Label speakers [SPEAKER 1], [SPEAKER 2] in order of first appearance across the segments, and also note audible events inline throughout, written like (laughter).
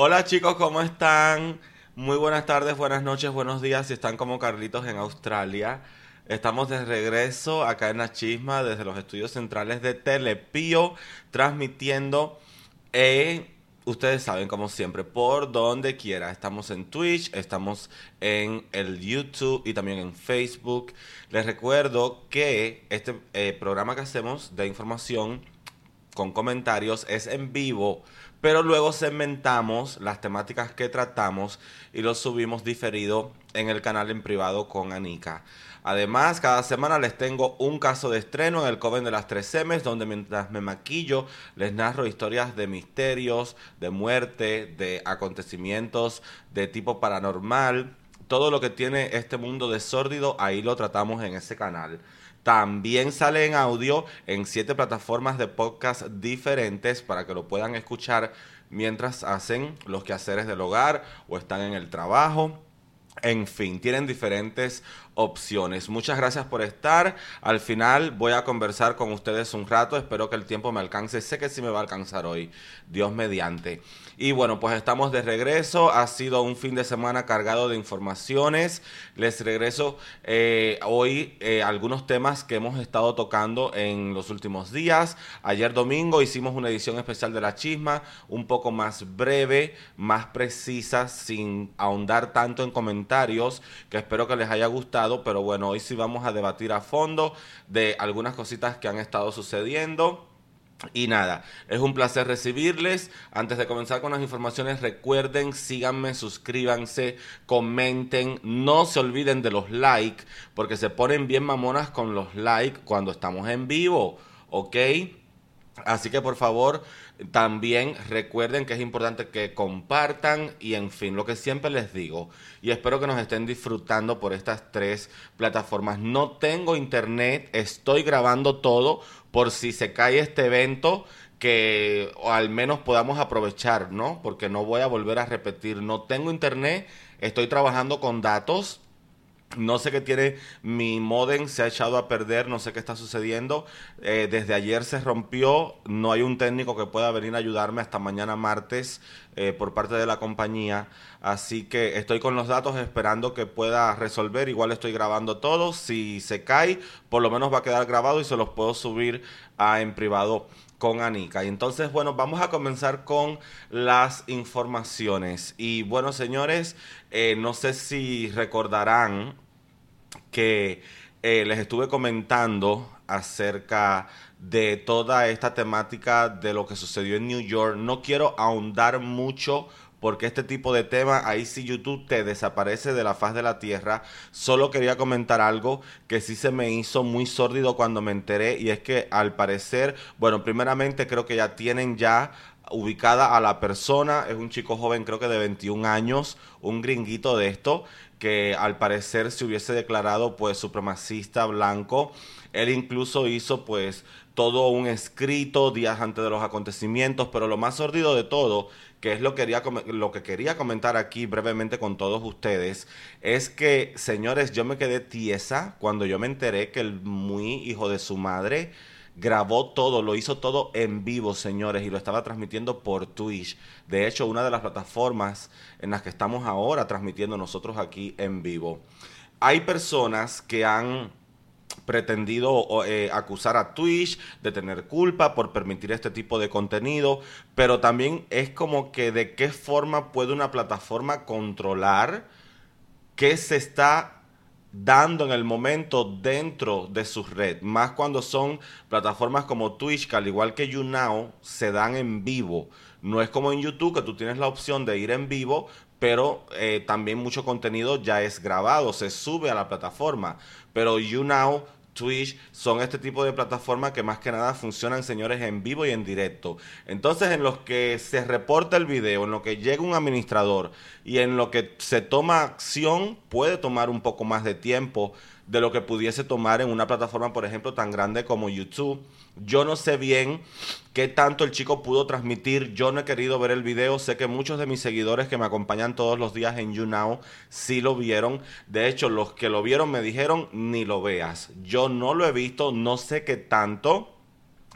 [SPEAKER 1] Hola chicos, ¿cómo están? Muy buenas tardes, buenas noches, buenos días. Si están como Carlitos en Australia. Estamos de regreso acá en la chisma desde los estudios centrales de Telepío, transmitiendo, eh, ustedes saben como siempre, por donde quiera. Estamos en Twitch, estamos en el YouTube y también en Facebook. Les recuerdo que este eh, programa que hacemos de información con comentarios es en vivo pero luego segmentamos las temáticas que tratamos y los subimos diferido en el canal en privado con Anika. Además, cada semana les tengo un caso de estreno en el Coven de las Tres M's, donde mientras me maquillo les narro historias de misterios, de muerte, de acontecimientos de tipo paranormal. Todo lo que tiene este mundo de sórdido, ahí lo tratamos en ese canal. También sale en audio en siete plataformas de podcast diferentes para que lo puedan escuchar mientras hacen los quehaceres del hogar o están en el trabajo. En fin, tienen diferentes opciones. Muchas gracias por estar. Al final voy a conversar con ustedes un rato. Espero que el tiempo me alcance. Sé que sí me va a alcanzar hoy. Dios mediante. Y bueno, pues estamos de regreso. Ha sido un fin de semana cargado de informaciones. Les regreso eh, hoy eh, algunos temas que hemos estado tocando en los últimos días. Ayer domingo hicimos una edición especial de la chisma, un poco más breve, más precisa, sin ahondar tanto en comentarios, que espero que les haya gustado pero bueno, hoy sí vamos a debatir a fondo de algunas cositas que han estado sucediendo. Y nada, es un placer recibirles. Antes de comenzar con las informaciones, recuerden, síganme, suscríbanse, comenten, no se olviden de los likes, porque se ponen bien mamonas con los likes cuando estamos en vivo, ¿ok? Así que por favor, también recuerden que es importante que compartan y en fin, lo que siempre les digo. Y espero que nos estén disfrutando por estas tres plataformas. No tengo internet, estoy grabando todo por si se cae este evento que o al menos podamos aprovechar, ¿no? Porque no voy a volver a repetir. No tengo internet, estoy trabajando con datos no sé qué tiene mi modem, se ha echado a perder, no sé qué está sucediendo. Eh, desde ayer se rompió, no hay un técnico que pueda venir a ayudarme hasta mañana martes eh, por parte de la compañía. Así que estoy con los datos esperando que pueda resolver. Igual estoy grabando todo. Si se cae, por lo menos va a quedar grabado y se los puedo subir a, en privado con Anika. Y entonces, bueno, vamos a comenzar con las informaciones. Y bueno, señores, eh, no sé si recordarán que eh, les estuve comentando acerca de toda esta temática de lo que sucedió en New York. No quiero ahondar mucho porque este tipo de tema, ahí sí YouTube te desaparece de la faz de la tierra. Solo quería comentar algo que sí se me hizo muy sórdido cuando me enteré y es que al parecer, bueno, primeramente creo que ya tienen ya ubicada a la persona, es un chico joven creo que de 21 años, un gringuito de esto, que al parecer se hubiese declarado pues supremacista blanco. Él incluso hizo pues todo un escrito días antes de los acontecimientos, pero lo más sordido de todo que es lo, quería, lo que quería comentar aquí brevemente con todos ustedes, es que, señores, yo me quedé tiesa cuando yo me enteré que el muy hijo de su madre grabó todo, lo hizo todo en vivo, señores, y lo estaba transmitiendo por Twitch. De hecho, una de las plataformas en las que estamos ahora transmitiendo nosotros aquí en vivo. Hay personas que han pretendido eh, acusar a Twitch de tener culpa por permitir este tipo de contenido, pero también es como que de qué forma puede una plataforma controlar qué se está dando en el momento dentro de su red, más cuando son plataformas como Twitch, que al igual que YouNow, se dan en vivo. No es como en YouTube, que tú tienes la opción de ir en vivo, pero eh, también mucho contenido ya es grabado, se sube a la plataforma. Pero YouNow Twitch son este tipo de plataformas que más que nada funcionan, señores, en vivo y en directo. Entonces, en los que se reporta el video, en lo que llega un administrador y en lo que se toma acción, puede tomar un poco más de tiempo de lo que pudiese tomar en una plataforma, por ejemplo, tan grande como YouTube. Yo no sé bien qué tanto el chico pudo transmitir. Yo no he querido ver el video. Sé que muchos de mis seguidores que me acompañan todos los días en YouNow sí lo vieron. De hecho, los que lo vieron me dijeron ni lo veas. Yo no lo he visto. No sé qué tanto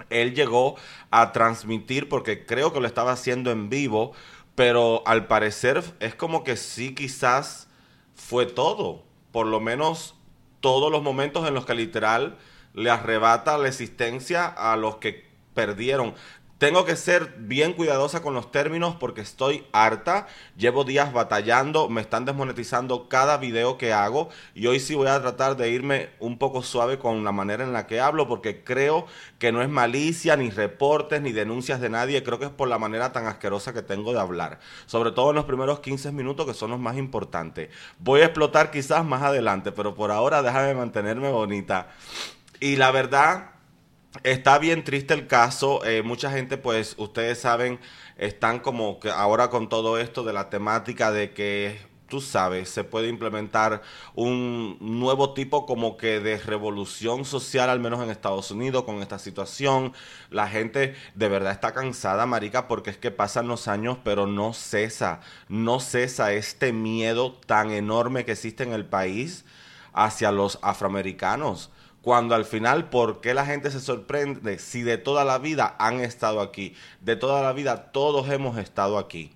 [SPEAKER 1] él llegó a transmitir porque creo que lo estaba haciendo en vivo pero al parecer es como que sí quizás fue todo, por lo menos todos los momentos en los que literal le arrebata la existencia a los que perdieron. Tengo que ser bien cuidadosa con los términos porque estoy harta. Llevo días batallando, me están desmonetizando cada video que hago y hoy sí voy a tratar de irme un poco suave con la manera en la que hablo porque creo que no es malicia, ni reportes, ni denuncias de nadie. Creo que es por la manera tan asquerosa que tengo de hablar. Sobre todo en los primeros 15 minutos que son los más importantes. Voy a explotar quizás más adelante, pero por ahora déjame mantenerme bonita. Y la verdad Está bien triste el caso. Eh, mucha gente, pues, ustedes saben, están como que ahora con todo esto de la temática de que, tú sabes, se puede implementar un nuevo tipo como que de revolución social, al menos en Estados Unidos, con esta situación. La gente de verdad está cansada, marica, porque es que pasan los años, pero no cesa, no cesa este miedo tan enorme que existe en el país hacia los afroamericanos cuando al final, ¿por qué la gente se sorprende si de toda la vida han estado aquí? De toda la vida todos hemos estado aquí.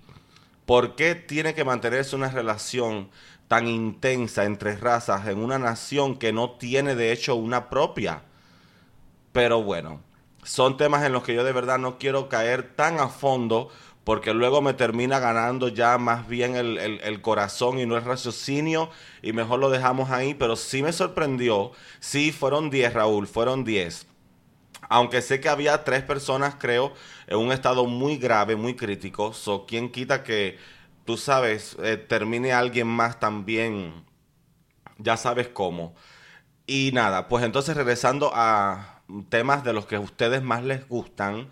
[SPEAKER 1] ¿Por qué tiene que mantenerse una relación tan intensa entre razas en una nación que no tiene de hecho una propia? Pero bueno, son temas en los que yo de verdad no quiero caer tan a fondo porque luego me termina ganando ya más bien el, corazón y no el raciocinio y mejor lo dejamos ahí, pero sí me sorprendió, sí fueron 10 Raúl, fueron 10. Aunque sé que había tres personas, creo, en un estado muy grave, muy crítico. So, ¿quién quita que, tú sabes, eh, termine alguien más también? Ya sabes cómo. Y nada, pues entonces regresando a temas de los que a ustedes más les gustan.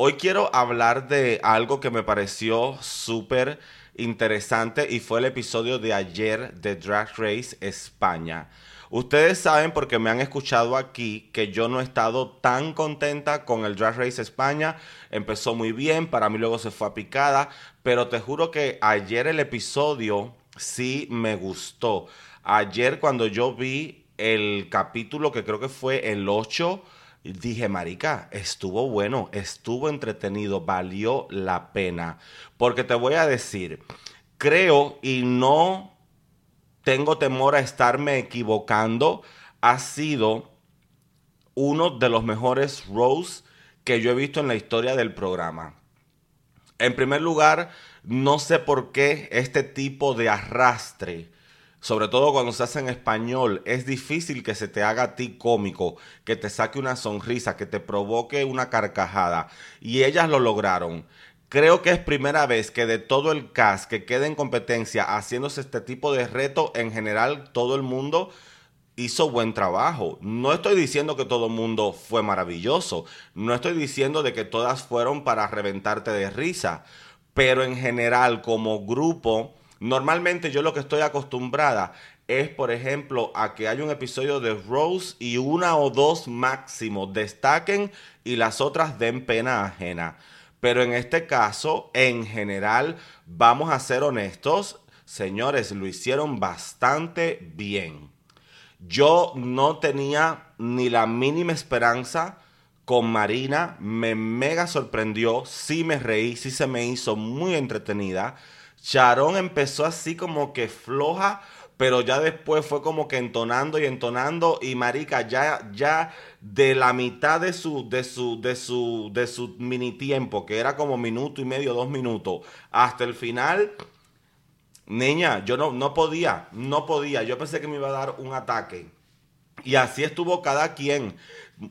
[SPEAKER 1] Hoy quiero hablar de algo que me pareció súper interesante y fue el episodio de ayer de Drag Race España. Ustedes saben porque me han escuchado aquí que yo no he estado tan contenta con el Drag Race España. Empezó muy bien, para mí luego se fue a picada, pero te juro que ayer el episodio sí me gustó. Ayer cuando yo vi el capítulo que creo que fue el 8 dije, marica, estuvo bueno, estuvo entretenido, valió la pena. Porque te voy a decir, creo y no tengo temor a estarme equivocando, ha sido uno de los mejores rows que yo he visto en la historia del programa. En primer lugar, no sé por qué este tipo de arrastre sobre todo cuando se hace en español, es difícil que se te haga a ti cómico, que te saque una sonrisa, que te provoque una carcajada. Y ellas lo lograron. Creo que es primera vez que de todo el cast que queda en competencia haciéndose este tipo de reto, en general todo el mundo hizo buen trabajo. No estoy diciendo que todo el mundo fue maravilloso. No estoy diciendo de que todas fueron para reventarte de risa. Pero en general, como grupo, Normalmente yo lo que estoy acostumbrada es, por ejemplo, a que haya un episodio de Rose y una o dos máximo destaquen y las otras den pena ajena. Pero en este caso, en general, vamos a ser honestos, señores, lo hicieron bastante bien. Yo no tenía ni la mínima esperanza con Marina, me mega sorprendió, sí me reí, sí se me hizo muy entretenida. Sharon empezó así como que floja, pero ya después fue como que entonando y entonando y marica ya ya de la mitad de su de su de su de su mini tiempo, que era como minuto y medio, dos minutos, hasta el final Niña, yo no, no podía, no podía. Yo pensé que me iba a dar un ataque. Y así estuvo cada quien.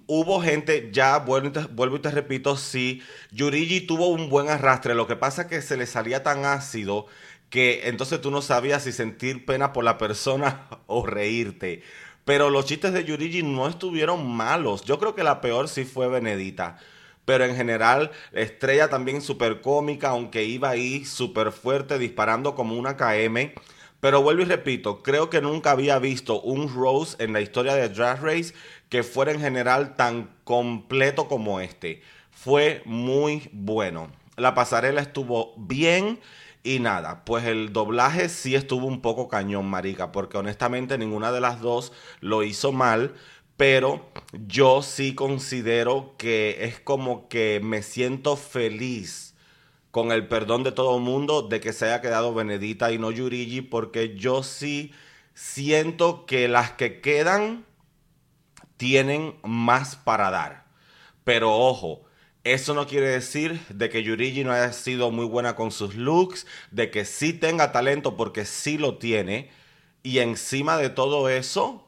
[SPEAKER 1] Hubo gente, ya vuelvo y, te, repito, sí, Yurigi tuvo un buen arrastre. Lo que pasa es que se le salía tan ácido que entonces tú no sabías si sentir pena por la persona (laughs) o reírte. Pero los chistes de Yurigi no estuvieron malos. Yo creo que la peor sí fue Benedita. Pero en general, Estrella también súper cómica, aunque iba ahí súper fuerte, disparando como una KM. Pero vuelvo y repito, creo que nunca había visto un Rose en la historia de Drag Race que fuera en general tan completo como este. Fue muy bueno. La pasarela estuvo bien y nada, pues el doblaje sí estuvo un poco cañón, marica, porque honestamente ninguna de las dos lo hizo mal, pero yo sí considero que es como que me siento feliz con el perdón de todo el mundo, de que se haya quedado Benedita y no Yurigi, porque yo sí siento que las que quedan tienen más para dar. Pero ojo, eso no quiere decir de que Yurigi no haya sido muy buena con sus looks, de que sí tenga talento porque sí lo tiene. Y encima de todo eso,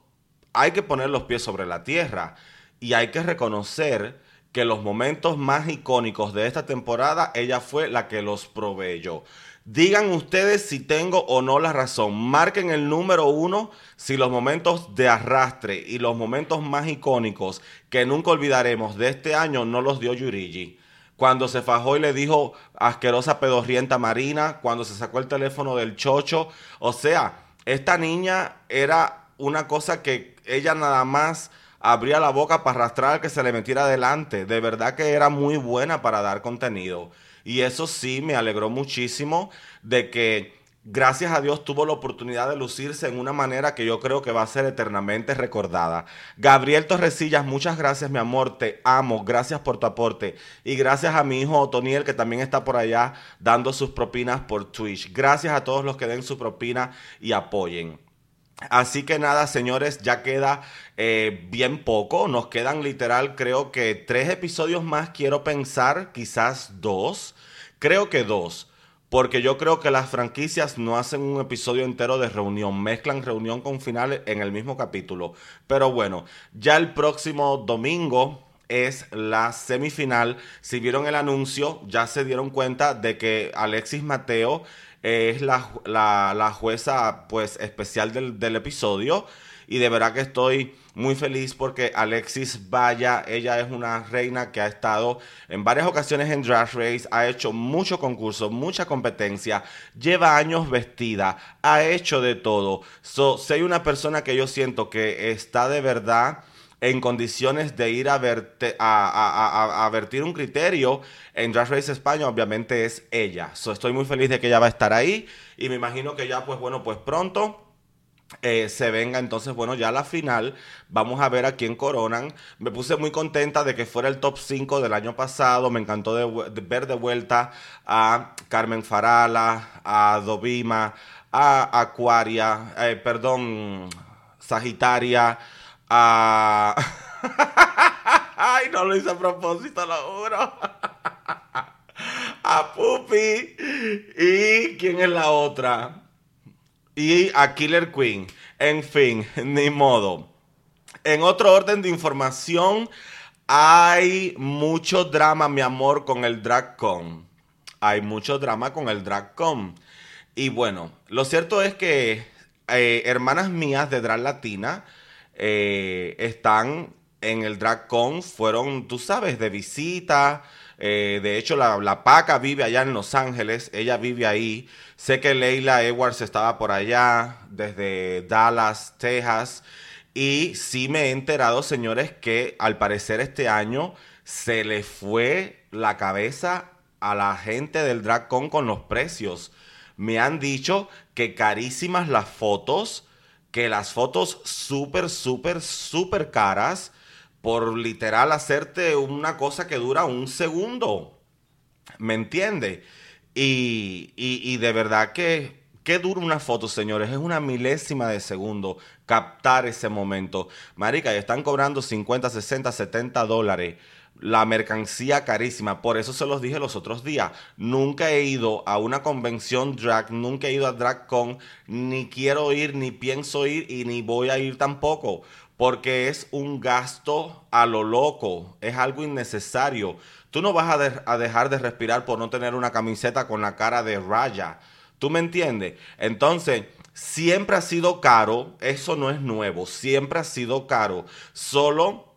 [SPEAKER 1] hay que poner los pies sobre la tierra y hay que reconocer que los momentos más icónicos de esta temporada, ella fue la que los proveyó. Digan ustedes si tengo o no la razón. Marquen el número uno si los momentos de arrastre y los momentos más icónicos que nunca olvidaremos de este año no los dio Yurigi. Cuando se fajó y le dijo asquerosa pedorrienta marina, cuando se sacó el teléfono del chocho. O sea, esta niña era una cosa que ella nada más abría la boca para arrastrar que se le metiera adelante. De verdad que era muy buena para dar contenido. Y eso sí me alegró muchísimo de que gracias a Dios tuvo la oportunidad de lucirse en una manera que yo creo que va a ser eternamente recordada. Gabriel Torresillas, muchas gracias, mi amor, te amo, gracias por tu aporte. Y gracias a mi hijo Otoniel, que también está por allá dando sus propinas por Twitch. Gracias a todos los que den su propina y apoyen. Así que nada, señores, ya queda eh, bien poco. Nos quedan literal, creo que tres episodios más, quiero pensar, quizás dos. Creo que dos. Porque yo creo que las franquicias no hacen un episodio entero de reunión, mezclan reunión con finales en el mismo capítulo. Pero bueno, ya el próximo domingo es la semifinal. Si vieron el anuncio, ya se dieron cuenta de que Alexis Mateo es la, la, jueza pues especial del, del, episodio y de verdad que estoy muy feliz porque Alexis Vaya, ella es una reina que ha estado en varias ocasiones en Drag Race, ha hecho mucho concurso, mucha competencia, lleva años vestida, ha hecho de todo. So, soy una persona que yo siento que está de verdad en condiciones de ir a, verte, a, a, vertir un criterio en Drag Race España, obviamente es ella. So, estoy muy feliz de que ella va a estar ahí y me imagino que ya, pues bueno, pues pronto. Eh, se venga entonces, bueno, ya la final, vamos a ver a quién coronan. Me puse muy contenta de que fuera el top 5 del año pasado, me encantó ver de vuelta a Carmen Farala, a Dovima, a Aquaria, eh, perdón, Sagitaria, a... (laughs) Ay, no lo hice a propósito, lo juro. (laughs) a Puppy. ¿Y quién es la otra? Y a Killer Queen. En fin, (laughs) ni modo. En otro orden de información, hay mucho drama, mi amor, con el DragCon. Hay mucho drama con el DragCon. Y bueno, lo cierto es que eh, hermanas mías de Drag Latina eh, están en el DragCon, fueron, tú sabes, de visita. Eh, de hecho, la, la, Paca vive allá en Los Ángeles, ella vive ahí. Sé que Leila Edwards estaba por allá, desde Dallas, Texas. Y sí me he enterado, señores, que al parecer este año se le fue la cabeza a la gente del DragCon con los precios. Me han dicho que carísimas las fotos que las fotos súper, súper, súper caras por literal hacerte una cosa que dura un segundo. ¿Me entiende? Y, y, de verdad que, ¿qué dura una foto, señores? Es una milésima de segundo captar ese momento. Marica, y están cobrando 50, 60, 70 dólares la mercancía carísima. Por eso se los dije los otros días. Nunca he ido a una convención drag, nunca he ido a DragCon, ni quiero ir, ni pienso ir y ni voy a ir tampoco. Porque es un gasto a lo loco, es algo innecesario. Tú no vas a, a dejar de respirar por no tener una camiseta con la cara de raya. ¿Tú me entiendes? Entonces, siempre ha sido caro, eso no es nuevo, siempre ha sido caro. Solo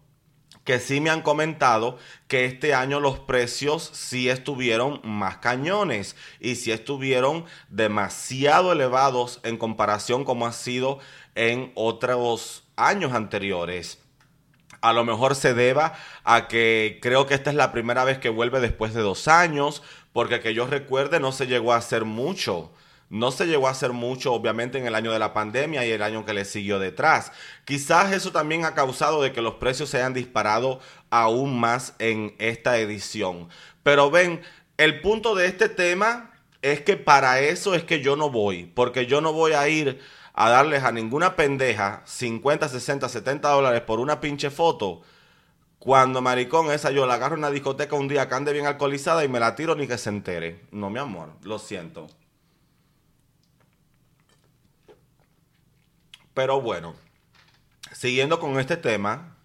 [SPEAKER 1] que sí me han comentado que este año los precios sí estuvieron más cañones y sí estuvieron demasiado elevados en comparación como ha sido en otros años anteriores. A lo mejor se deba a que creo que esta es la primera vez que vuelve después de dos años, porque que yo recuerde no se llegó a hacer mucho. No se llegó a hacer mucho, obviamente, en el año de la pandemia y el año que le siguió detrás. Quizás eso también ha causado de que los precios se hayan disparado aún más en esta edición. Pero ven, el punto de este tema es que para eso es que yo no voy, porque yo no voy a ir a darles a ninguna pendeja 50, 60, 70 dólares por una pinche foto. Cuando maricón esa yo la agarro en una discoteca un día que ande bien alcoholizada y me la tiro ni que se entere. No, mi amor, lo siento. Pero bueno, siguiendo con este tema,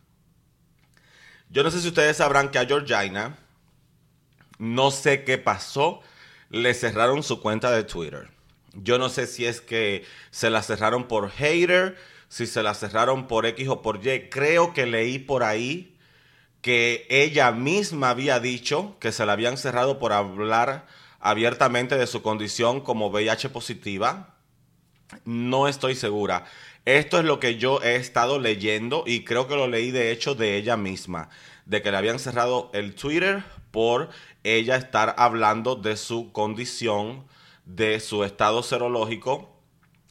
[SPEAKER 1] yo no sé si ustedes sabrán que a Georgina, no sé qué pasó, le cerraron su cuenta de Twitter. Yo no sé si es que se la cerraron por hater, si se la cerraron por X o por Y. Creo que leí por ahí que ella misma había dicho que se la habían cerrado por hablar abiertamente de su condición como VIH positiva. No estoy segura. Esto es lo que yo he estado leyendo y creo que lo leí de hecho de ella misma, de que le habían cerrado el Twitter por ella estar hablando de su condición, de su estado serológico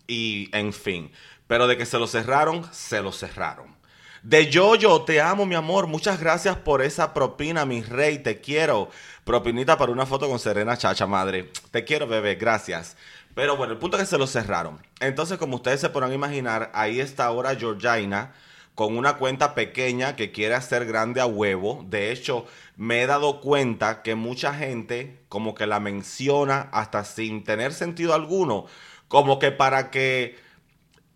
[SPEAKER 1] y en fin. Pero de que se lo cerraron, se lo cerraron. De Yoyo, te amo, mi amor. Muchas gracias por esa propina, mi rey. Te quiero. Propinita para una foto con Serena Chacha, madre. Te quiero, bebé. Gracias. Pero bueno, el punto es que se lo cerraron. Entonces, como ustedes se podrán imaginar, ahí está ahora Georgina con una cuenta pequeña que quiere hacer grande a huevo. De hecho, me he dado cuenta que mucha gente como que la menciona hasta sin tener sentido alguno, como que para que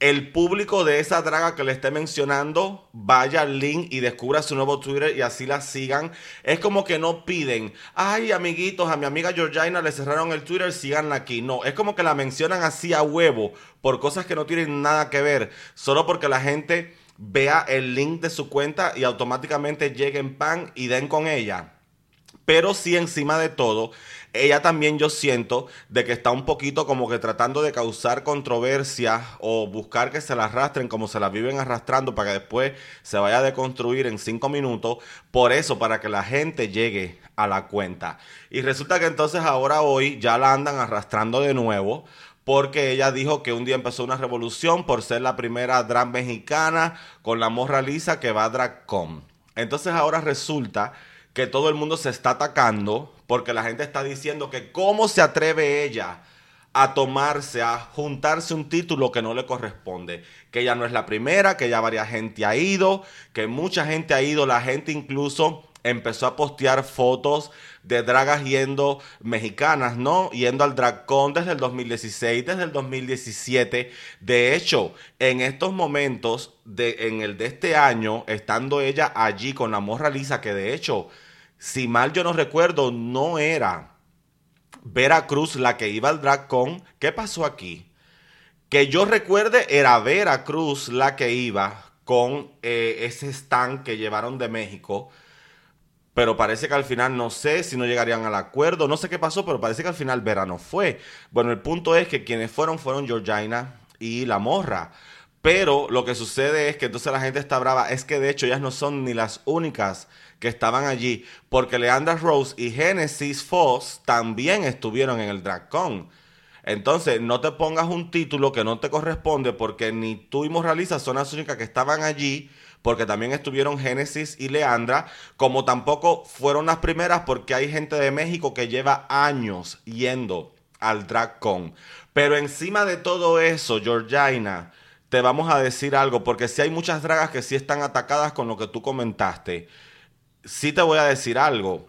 [SPEAKER 1] el público de esa draga que le esté mencionando vaya al link y descubra su nuevo Twitter y así la sigan. Es como que no piden, ay amiguitos, a mi amiga Georgina le cerraron el Twitter, síganla aquí. No, es como que la mencionan así a huevo por cosas que no tienen nada que ver, solo porque la gente vea el link de su cuenta y automáticamente lleguen pan y den con ella. Pero sí encima de todo, ella también yo siento de que está un poquito como que tratando de causar controversia o buscar que se la arrastren como se la viven arrastrando para que después se vaya a deconstruir en cinco minutos. Por eso, para que la gente llegue a la cuenta. Y resulta que entonces ahora hoy ya la andan arrastrando de nuevo porque ella dijo que un día empezó una revolución por ser la primera drag mexicana con la morra lisa que va a DragCon. Entonces ahora resulta que todo el mundo se está atacando porque la gente está diciendo que cómo se atreve ella a tomarse, a juntarse un título que no le corresponde. Que ella no es la primera, que ya varias gente ha ido, que mucha gente ha ido, la gente incluso empezó a postear fotos de dragas yendo mexicanas, ¿no? Yendo al DragCon desde el 2016, desde el 2017. De hecho, en estos momentos, de, en el de este año, estando ella allí con la morra lisa, que de hecho, si mal yo no recuerdo, no era Veracruz la que iba al DragCon. ¿Qué pasó aquí? Que yo recuerde, era Veracruz la que iba con eh, ese stand que llevaron de México pero parece que al final no sé si no llegarían al acuerdo, no sé qué pasó, pero parece que al final verano fue. Bueno, el punto es que quienes fueron fueron Georgina y la morra. Pero lo que sucede es que entonces la gente está brava, es que de hecho ellas no son ni las únicas que estaban allí, porque Leandra Rose y Genesis Foss también estuvieron en el DragCon. Entonces, no te pongas un título que no te corresponde porque ni tú y Moraliza son las únicas que estaban allí porque también estuvieron Génesis y Leandra, como tampoco fueron las primeras porque hay gente de México que lleva años yendo al DragCon. Pero encima de todo eso, Georgina, te vamos a decir algo, porque si hay muchas dragas que sí están atacadas con lo que tú comentaste, sí te voy a decir algo.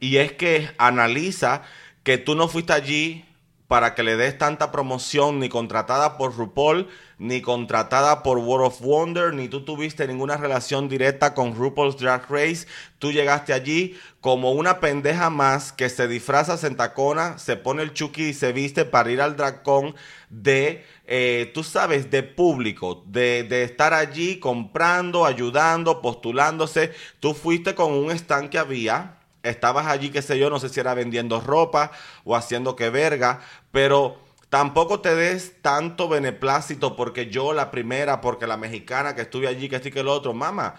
[SPEAKER 1] Y es que analiza que tú no fuiste allí para que le des tanta promoción ni contratada por RuPaul, ni contratada por World of Wonder, ni tú tuviste ninguna relación directa con RuPaul's Drag Race. Tú llegaste allí como una pendeja más que se disfraza, se entacona, se pone el chuki y se viste para ir al dragón de, eh, tú sabes, de público, de, de estar allí comprando, ayudando, postulándose. Tú fuiste con un stand que había estabas allí, qué sé yo, no sé si era vendiendo ropa o haciendo que verga, pero tampoco te des tanto beneplácito porque yo la primera, porque la mexicana que estuve allí, que estoy que el otro, mamá,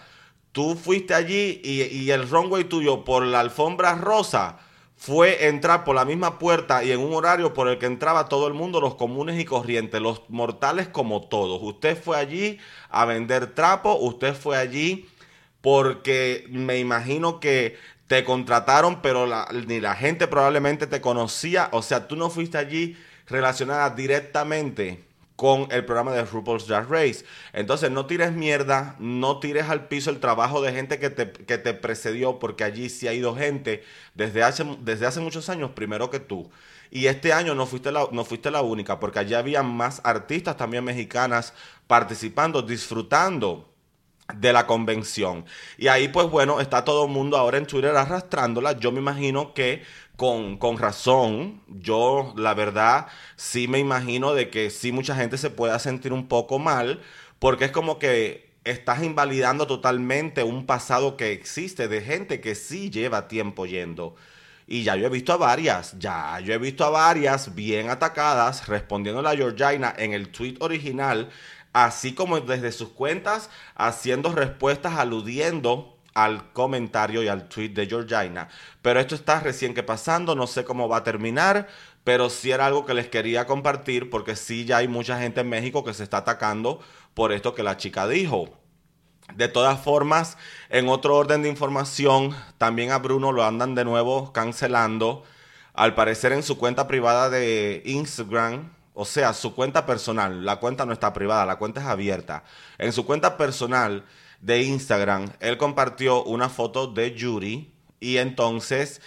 [SPEAKER 1] tú fuiste allí y, y el runway tuyo por la alfombra rosa fue entrar por la misma puerta y en un horario por el que entraba todo el mundo, los comunes y corrientes, los mortales como todos. Usted fue allí a vender trapo, usted fue allí porque me imagino que te contrataron, pero ni la gente probablemente te conocía. O sea, tú no fuiste allí relacionada directamente con el programa de RuPaul's Drag Race. Entonces, no tires mierda, no tires al piso el trabajo de gente que te, que te precedió, porque allí sí ha ido gente desde hace, desde hace muchos años primero que tú. Y este año no fuiste, la, no fuiste la única, porque allí había más artistas también mexicanas participando, disfrutando de la convención. Y ahí pues bueno, está todo el mundo ahora en Twitter arrastrándola. Yo me imagino que con, con, razón, yo la verdad sí me imagino de que sí mucha gente se pueda sentir un poco mal, porque es como que estás invalidando totalmente un pasado que existe de gente que sí lleva tiempo yendo. Y ya yo he visto a varias, ya yo he visto a varias bien atacadas respondiendo a la Georgina en el tweet original, así como desde sus cuentas haciendo respuestas aludiendo al comentario y al tweet de Georgina. Pero esto está recién que pasando, no sé cómo va a terminar, pero sí era algo que les quería compartir porque sí ya hay mucha gente en México que se está atacando por esto que la chica dijo. De todas formas, en otro orden de información, también a Bruno lo andan de nuevo cancelando. Al parecer en su cuenta privada de Instagram, o sea, su cuenta personal, la cuenta no está privada, la cuenta es abierta. En su cuenta personal de Instagram, él compartió una foto de Yuri y entonces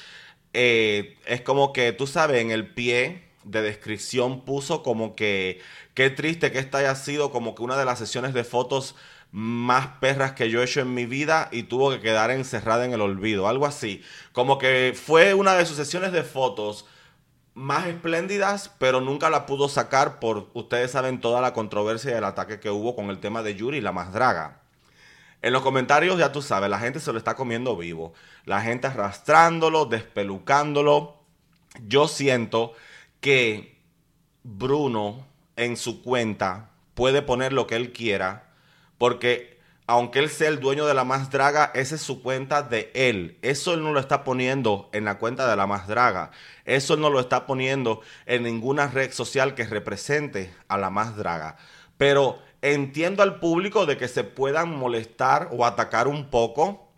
[SPEAKER 1] eh, es como que, tú sabes, en el pie de descripción puso como que, qué triste que esta haya sido como que una de las sesiones de fotos más perras que yo he hecho en mi vida y tuvo que quedar encerrada en el olvido, algo así. Como que fue una de sus sesiones de fotos más espléndidas, pero nunca la pudo sacar por, ustedes saben, toda la controversia y el ataque que hubo con el tema de Yuri, la más draga. En los comentarios, ya tú sabes, la gente se lo está comiendo vivo. La gente arrastrándolo, despelucándolo. Yo siento que Bruno en su cuenta puede poner lo que él quiera porque aunque él sea el dueño de la más draga, esa es su cuenta de él. Eso él no lo está poniendo en la cuenta de la más draga. Eso él no lo está poniendo en ninguna red social que represente a la más draga. Pero entiendo al público de que se puedan molestar o atacar un poco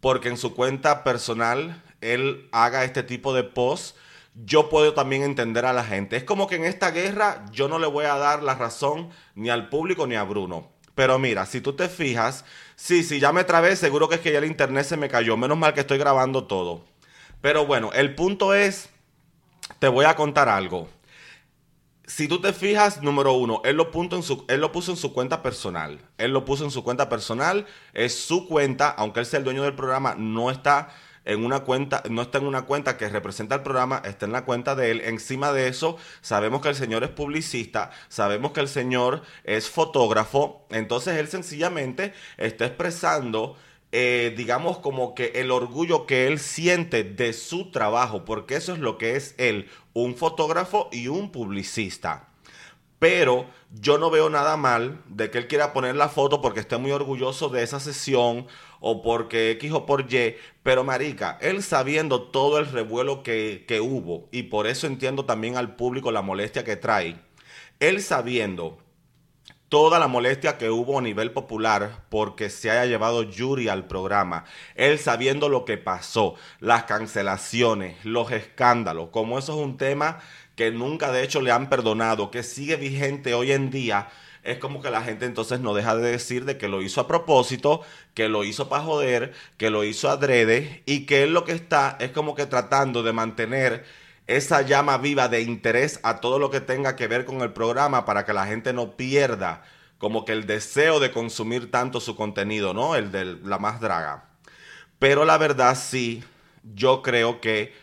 [SPEAKER 1] porque en su cuenta personal él haga este tipo de post. Yo puedo también entender a la gente. Es como que en esta guerra yo no le voy a dar la razón ni al público ni a Bruno pero mira, si tú te fijas, sí, sí, ya me trabé, seguro que es que ya el internet se me cayó. Menos mal que estoy grabando todo. Pero bueno, el punto es, te voy a contar algo. Si tú te fijas, número uno, él lo, en su, él lo puso en su cuenta personal. Él lo puso en su cuenta personal, es su cuenta, aunque él sea el dueño del programa, no está en una cuenta, no está en una cuenta que representa el programa, está en la cuenta de él. Encima de eso, sabemos que el señor es publicista, sabemos que el señor es fotógrafo, entonces él sencillamente está expresando eh, digamos como que el orgullo que él siente de su trabajo, porque eso es lo que es él, un fotógrafo y un publicista. Pero yo no veo nada mal de que él quiera poner la foto porque esté muy orgulloso de esa sesión o porque X o por Y. Pero marica, él sabiendo todo el revuelo que, que hubo y por eso entiendo también al público la molestia que trae. Él sabiendo toda la molestia que hubo a nivel popular porque se haya llevado Yuri al programa, él sabiendo lo que pasó, las cancelaciones, los escándalos, como eso es un tema que nunca de hecho le han perdonado, que sigue vigente hoy en día, es como que la gente entonces no deja de decir de que lo hizo a propósito, que lo hizo para joder, que lo hizo adrede y que él lo que está es como que tratando de mantener esa llama viva de interés a todo lo que tenga que ver con el programa para que la gente no pierda como que el deseo de consumir tanto su contenido, ¿no? El de la más draga. Pero la verdad sí, yo creo que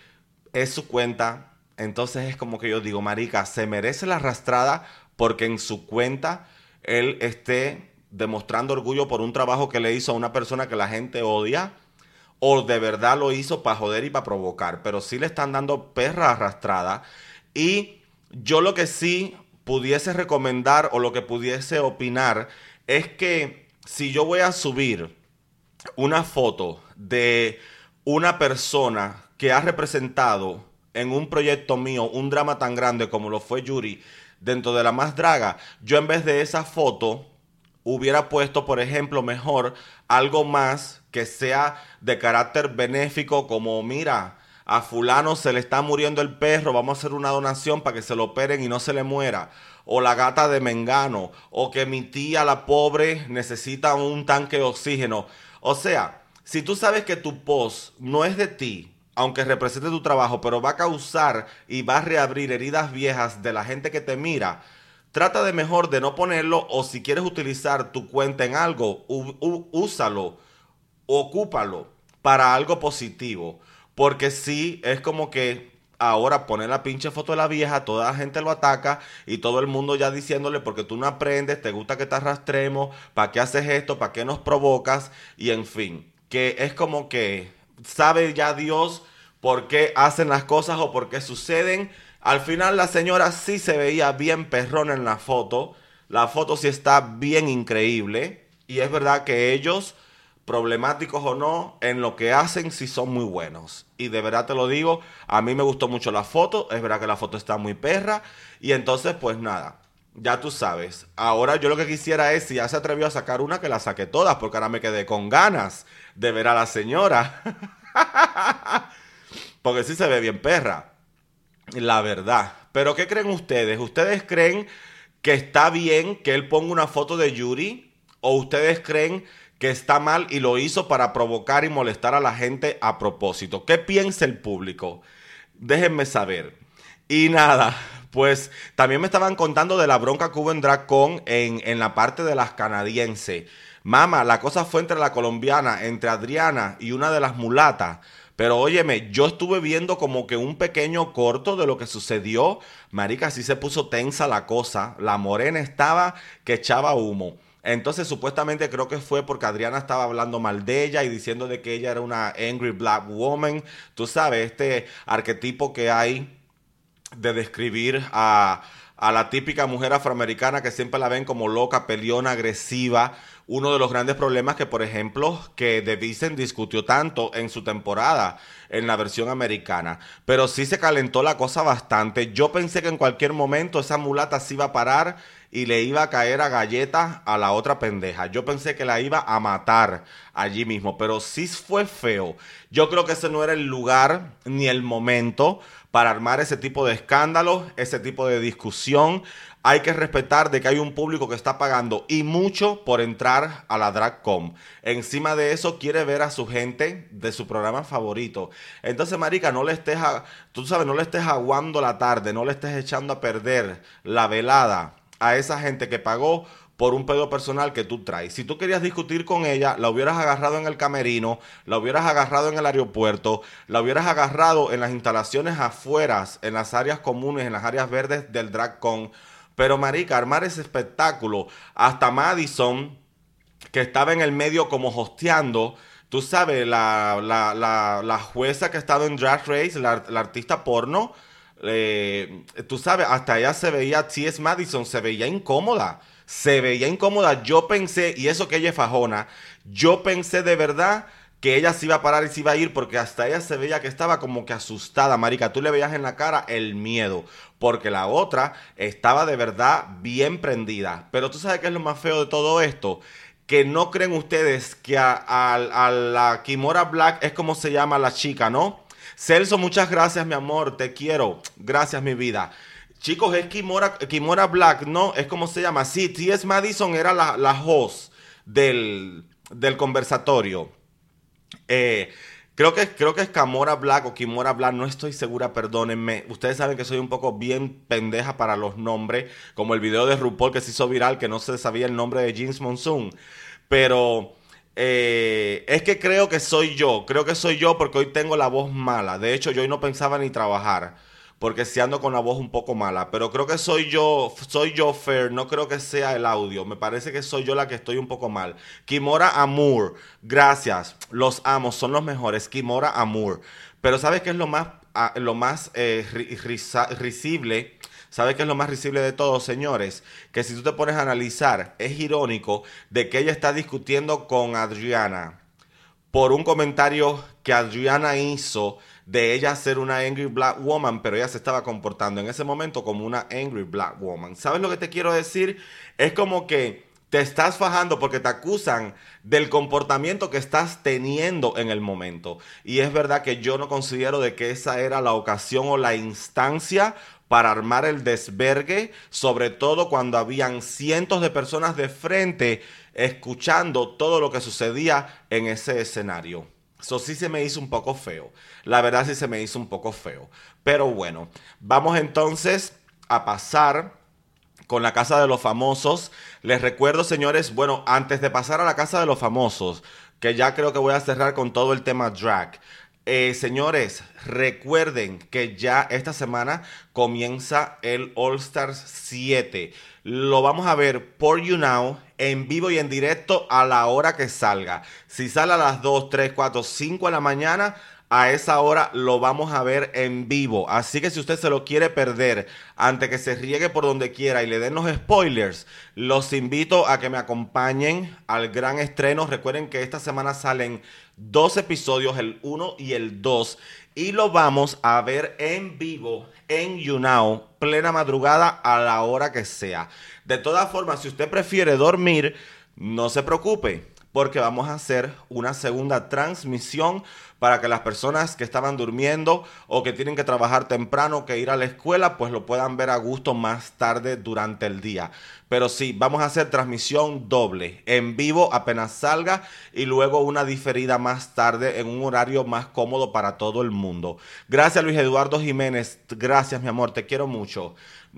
[SPEAKER 1] es su cuenta. Entonces es como que yo digo, Marica, se merece la arrastrada porque en su cuenta él esté demostrando orgullo por un trabajo que le hizo a una persona que la gente odia o de verdad lo hizo para joder y para provocar, pero sí le están dando perra arrastrada. Y yo lo que sí pudiese recomendar o lo que pudiese opinar es que si yo voy a subir una foto de una persona que ha representado en un proyecto mío un drama tan grande como lo fue Yuri dentro de la más draga, yo en vez de esa foto hubiera puesto, por ejemplo, mejor algo más que sea de carácter benéfico, como mira, a fulano se le está muriendo el perro, vamos a hacer una donación para que se lo operen y no se le muera. O la gata de Mengano, o que mi tía, la pobre, necesita un tanque de oxígeno. O sea, si tú sabes que tu post no es de ti, aunque represente tu trabajo, pero va a causar y va a reabrir heridas viejas de la gente que te mira, trata de mejor de no ponerlo o si quieres utilizar tu cuenta en algo, úsalo, ocúpalo para algo positivo. Porque sí, es como que ahora pone la pinche foto de la vieja, toda la gente lo ataca y todo el mundo ya diciéndole porque tú no aprendes, te gusta que te arrastremos, ¿para qué haces esto? ¿Para qué nos provocas? Y en fin, que es como que sabe ya Dios por qué hacen las cosas o por qué suceden. Al final la señora sí se veía bien perrona en la foto. La foto sí está bien increíble. Y es verdad que ellos problemáticos o no, en lo que hacen sí son muy buenos. Y de verdad te lo digo, a mí me gustó mucho la foto, es verdad que la foto está muy perra. Y entonces, pues nada, ya tú sabes. Ahora yo lo que quisiera es, si ya se atrevió a sacar una, que la saque todas, porque ahora me quedé con ganas de ver a la señora. porque sí se ve bien perra. La verdad. Pero ¿qué creen ustedes? ¿Ustedes creen que está bien que él ponga una foto de Yuri? ¿O ustedes creen que está mal y lo hizo para provocar y molestar a la gente a propósito. ¿Qué piensa el público? Déjenme saber. Y nada, pues también me estaban contando de la bronca que hubo en Dracon en, en la parte de las canadienses. Mama, la cosa fue entre la colombiana, entre Adriana y una de las mulatas. Pero óyeme, yo estuve viendo como que un pequeño corto de lo que sucedió. Marica, así se puso tensa la cosa. La morena estaba que echaba humo. Entonces, supuestamente creo que fue porque Adriana estaba hablando mal de ella y diciendo de que ella era una angry black woman. Tú sabes, este arquetipo que hay de describir a, a la típica mujer afroamericana que siempre la ven como loca, peleona, agresiva. Uno de los grandes problemas que, por ejemplo, que The discutió tanto en su temporada en la versión americana. Pero sí se calentó la cosa bastante. Yo pensé que en cualquier momento esa mulata se iba a parar y le iba a caer a galletas a la otra pendeja. Yo pensé que la iba a matar allí mismo, pero sí fue feo. Yo creo que ese no era el lugar ni el momento para armar ese tipo de escándalos, ese tipo de discusión. Hay que respetar de que hay un público que está pagando y mucho por entrar a la DragCom. Encima de eso quiere ver a su gente de su programa favorito. Entonces, marica, no le estés, tú sabes, no le estés aguando la tarde, no le estés echando a perder la velada a esa gente que pagó por un pedo personal que tú traes. Si tú querías discutir con ella, la hubieras agarrado en el camerino, la hubieras agarrado en el aeropuerto, la hubieras agarrado en las instalaciones afuera, en las áreas comunes, en las áreas verdes del DragCon. Pero marica, armar ese espectáculo, hasta Madison, que estaba en el medio como hosteando, tú sabes, la, la, jueza que estaba en Drag Race, la, la artista porno, eh, tú sabes, hasta ella se veía, T.S. Madison se veía incómoda. Se veía incómoda. Yo pensé, y eso que ella es fajona, yo pensé de verdad que ella se iba a parar y se iba a ir porque hasta ella se veía que estaba como que asustada, marica. Tú le veías en la cara el miedo, porque la otra estaba de verdad bien prendida. Pero tú sabes qué es lo más feo de todo esto, que no creen ustedes que a, la Kimora Black es como se llama la chica, ¿no? Celso, muchas gracias, mi amor. Te quiero. Gracias, mi vida. Chicos, es Kimora, Kimora Black, ¿no? Es como se llama. Sí, T.S. Madison era la, la host del, conversatorio. Eh, creo, que, creo que es Kimora Black o Kimora Black, no estoy segura, perdónenme. Ustedes saben que soy un poco bien pendeja para los nombres, como el video de RuPaul que se hizo viral, que no se sabía el nombre de James Monsoon. Pero eh, es que creo que soy yo, creo que soy yo porque hoy tengo la voz mala. De hecho, yo hoy no pensaba ni trabajar porque si ando con la voz un poco mala, pero creo que soy yo, soy yo fair, no creo que sea el audio, me parece que soy yo la que estoy un poco mal. Kimora Amour, gracias, los amo, son los mejores, Kimora Amour. Pero ¿sabes qué es lo más, ah, lo más eh, risible? ¿Sabe qué es lo más risible de todo, señores? Que si tú te pones a analizar, es irónico de que ella está discutiendo con Adriana por un comentario que Adriana hizo de ella ser una angry black woman, pero ella se estaba comportando en ese momento como una angry black woman. ¿Sabes lo que te quiero decir? Es como que te estás fajando porque te acusan del comportamiento que estás teniendo en el momento. Y es verdad que yo no considero de que esa era la ocasión o la instancia para armar el desvergue, sobre todo cuando habían cientos de personas de frente escuchando todo lo que sucedía en ese escenario. Eso sí se me hizo un poco feo. La verdad sí se me hizo un poco feo. Pero bueno, vamos entonces a pasar con la Casa de los Famosos. Les recuerdo, señores, bueno, antes de pasar a la Casa de los Famosos, que ya creo que voy a cerrar con todo el tema drag. Eh, señores, recuerden que ya esta semana comienza el All Stars 7. Lo vamos a ver por You Now en vivo y en directo a la hora que salga. Si sale a las 2, 3, 4, 5 de la mañana, a esa hora lo vamos a ver en vivo. Así que si usted se lo quiere perder antes que se riegue por donde quiera y le den los spoilers, los invito a que me acompañen al gran estreno. Recuerden que esta semana salen dos episodios, el 1 y el 2, y lo vamos a ver en vivo en YouNow, plena madrugada a la hora que sea. De todas formas, si usted prefiere dormir, no se preocupe porque vamos a hacer una segunda transmisión para que las personas que estaban durmiendo o que tienen que trabajar temprano, que ir a la escuela, pues lo puedan ver a gusto más tarde durante el día. Pero sí, vamos a hacer transmisión doble, en vivo apenas salga y luego una diferida más tarde en un horario más cómodo para todo el mundo. Gracias Luis Eduardo Jiménez, gracias mi amor, te quiero mucho.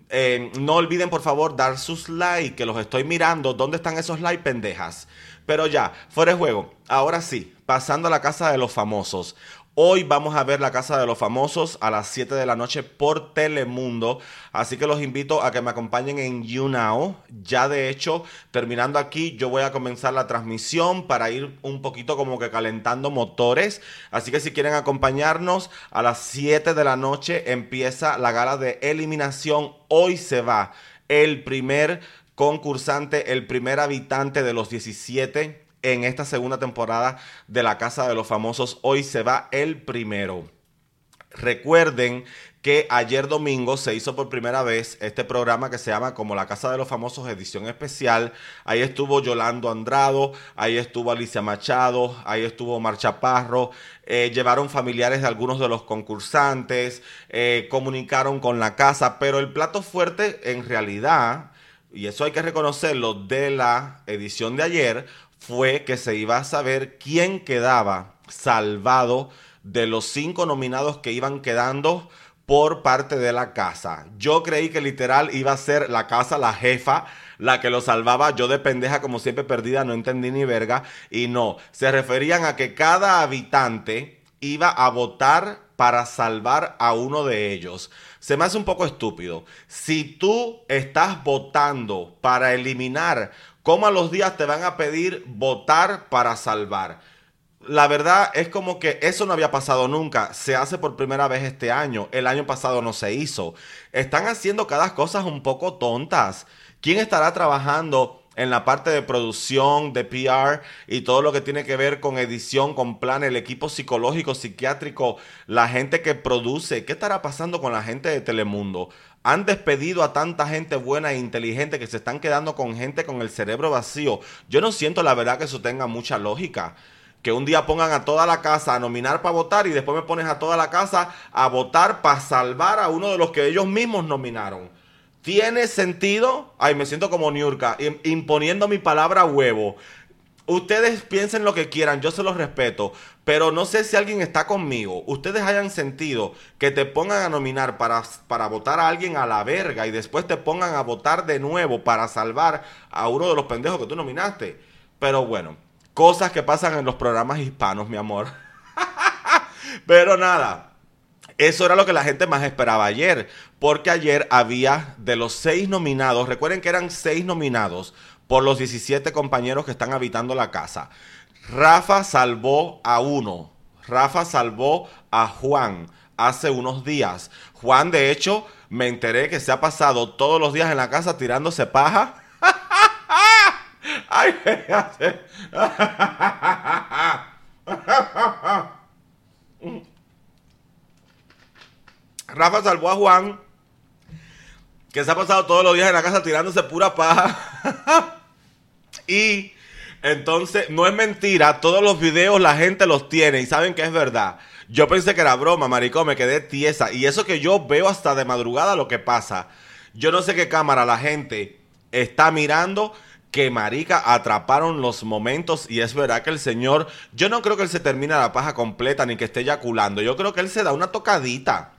[SPEAKER 1] Eh, no olviden por favor dar sus likes, que los estoy mirando. ¿Dónde están esos likes, pendejas? Pero ya, fuera de juego. Ahora sí, pasando a la casa de los famosos. Hoy vamos a ver la Casa de los Famosos a las 7 de la noche por Telemundo. Así que los invito a que me acompañen en YouNow. Ya de hecho, terminando aquí, yo voy a comenzar la transmisión para ir un poquito como que calentando motores. Así que si quieren acompañarnos, a las 7 de la noche empieza la gala de eliminación. Hoy se va el primer concursante, el primer habitante de los 17 en esta segunda temporada de La Casa de los Famosos. Hoy se va el primero. Recuerden que ayer domingo se hizo por primera vez este programa que se llama como La Casa de los Famosos edición especial. Ahí estuvo Yolando Andrado, ahí estuvo Alicia Machado, ahí estuvo Marcha Parro. Eh, llevaron familiares de algunos de los concursantes, eh, comunicaron con la casa, pero el plato fuerte en realidad, y eso hay que reconocerlo, de la edición de ayer fue que se iba a saber quién quedaba salvado de los cinco nominados que iban quedando por parte de la casa. Yo creí que literal iba a ser la casa, la jefa, la que lo salvaba. Yo de pendeja, como siempre perdida, no entendí ni verga. Y no, se referían a que cada habitante iba a votar para salvar a uno de ellos. Se me hace un poco estúpido. Si tú estás votando para eliminar ¿Cómo a los días te van a pedir votar para salvar? La verdad es como que eso no había pasado nunca. Se hace por primera vez este año. El año pasado no se hizo. Están haciendo cada cosa un poco tontas. ¿Quién estará trabajando en la parte de producción, de PR y todo lo que tiene que ver con edición, con plan, el equipo psicológico, psiquiátrico, la gente que produce? ¿Qué estará pasando con la gente de Telemundo? Han despedido a tanta gente buena e inteligente que se están quedando con gente con el cerebro vacío. Yo no siento la verdad que eso tenga mucha lógica. Que un día pongan a toda la casa a nominar para votar y después me pones a toda la casa a votar para salvar a uno de los que ellos mismos nominaron. ¿Tiene sentido? Ay, me siento como Niurka, imponiendo mi palabra huevo. Ustedes piensen lo que quieran, yo se los respeto, pero no sé si alguien está conmigo. Ustedes hayan sentido que te pongan a nominar para, para votar a alguien a la verga y después te pongan a votar de nuevo para salvar a uno de los pendejos que tú nominaste. Pero bueno, cosas que pasan en los programas hispanos, mi amor. (laughs) pero nada, eso era lo que la gente más esperaba ayer, porque ayer había de los seis nominados, recuerden que eran seis nominados por los 17 compañeros que están habitando la casa. Rafa salvó a uno. Rafa salvó a Juan hace unos días. Juan, de hecho, me enteré que se ha pasado todos los días en la casa tirándose paja. (laughs) Ay, (laughs) Rafa salvó a Juan, que se ha pasado todos los días en la casa tirándose pura paja. (laughs) Y entonces, no es mentira, todos los videos la gente los tiene y saben que es verdad. Yo pensé que era broma, maricón, me quedé tiesa. Y eso que yo veo hasta de madrugada lo que pasa. Yo no sé qué cámara la gente está mirando que marica atraparon los momentos y es verdad que el señor, yo no creo que él se termine la paja completa ni que esté eyaculando, yo creo que él se da una tocadita.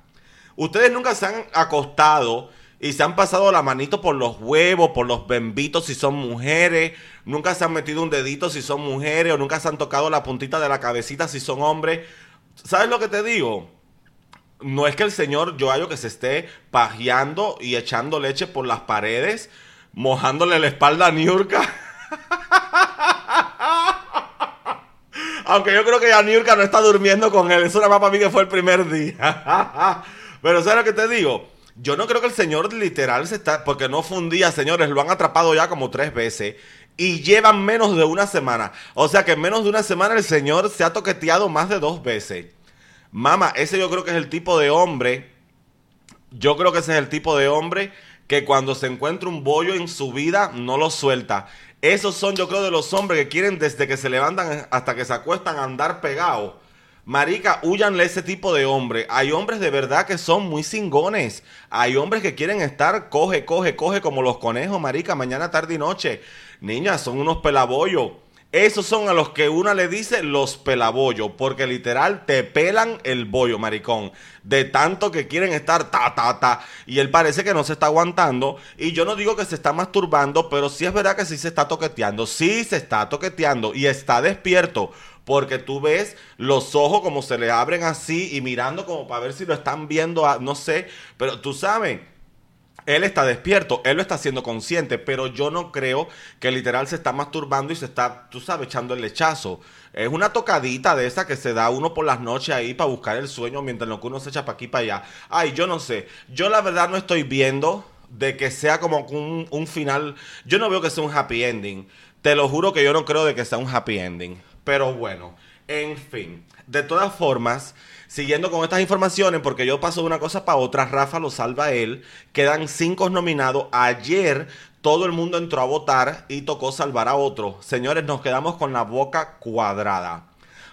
[SPEAKER 1] Ustedes nunca se han acostado y se han pasado la manito por los huevos, por los bembitos si son mujeres, nunca se han metido un dedito si son mujeres o nunca se han tocado la puntita de la cabecita si son hombres. ¿Sabes lo que te digo? No es que el señor Joayo que se esté pajeando y echando leche por las paredes, mojándole la espalda a Niurka. (laughs) Aunque yo creo que ya Niurka no está durmiendo con él. Eso era más para mí que fue el primer día. (laughs) Pero ¿sabes lo que te digo? Yo no creo que el señor literal se está... Porque no fue un día, señores. Lo han atrapado ya como tres veces. Y llevan menos de una semana. O sea que en menos de una semana el señor se ha toqueteado más de dos veces. Mama, ese yo creo que es el tipo de hombre. Yo creo que ese es el tipo de hombre que cuando se encuentra un bollo en su vida no lo suelta. Esos son, yo creo, de los hombres que quieren desde que se levantan hasta que se acuestan andar pegados. Marica, huyanle ese tipo de hombre. Hay hombres de verdad que son muy cingones. Hay hombres que quieren estar coge, coge, coge como los conejos, marica, mañana, tarde y noche. Niñas, son unos pelabollos. Esos son a los que una le dice los pelabollos, porque literal te pelan el bollo, maricón. De tanto que quieren estar ta, ta, ta. Y él parece que no se está aguantando. Y yo no digo que se está masturbando, pero sí es verdad que sí se está toqueteando. Sí se está toqueteando y está despierto. Porque tú ves los ojos como se le abren así y mirando como para ver si lo están viendo, no sé. Pero tú sabes él está despierto, él lo está haciendo consciente, pero yo no creo que literal se está masturbando y se está, tú sabes, echando el lechazo. Es una tocadita de esa que se da uno por las noches ahí para buscar el sueño mientras lo que uno se echa para aquí para allá. Ay, yo no sé. Yo la verdad no estoy viendo de que sea como un, un final. Yo no veo que sea un happy ending. Te lo juro que yo no creo de que sea un happy ending. Pero bueno, en fin. De todas formas, Siguiendo con estas informaciones, porque yo paso de una cosa para otra, Rafa lo salva a él. Quedan cinco nominados. Ayer todo el mundo entró a votar y tocó salvar a otro. Señores, nos quedamos con la boca cuadrada.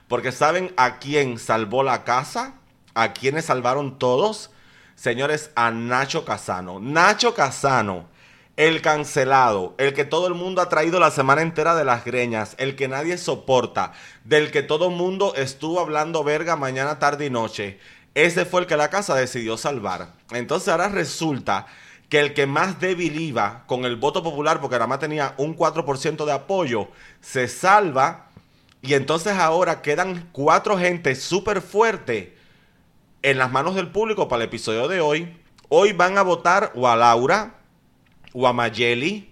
[SPEAKER 1] Porque ¿saben a quién salvó la casa? ¿A quiénes salvaron todos? Señores, a Nacho Casano. Nacho Casano el cancelado, el que todo el mundo ha traído la semana entera de las greñas, el que nadie soporta, del que todo el mundo estuvo hablando verga mañana, tarde y noche. Ese fue el que la casa decidió salvar. Entonces ahora resulta que el que más débil iba con el voto popular, porque nada más tenía un 4% de apoyo, se salva. Y entonces ahora quedan cuatro gente súper fuerte en las manos del público para el episodio de hoy. Hoy van a votar o a Laura, o a Mayeli,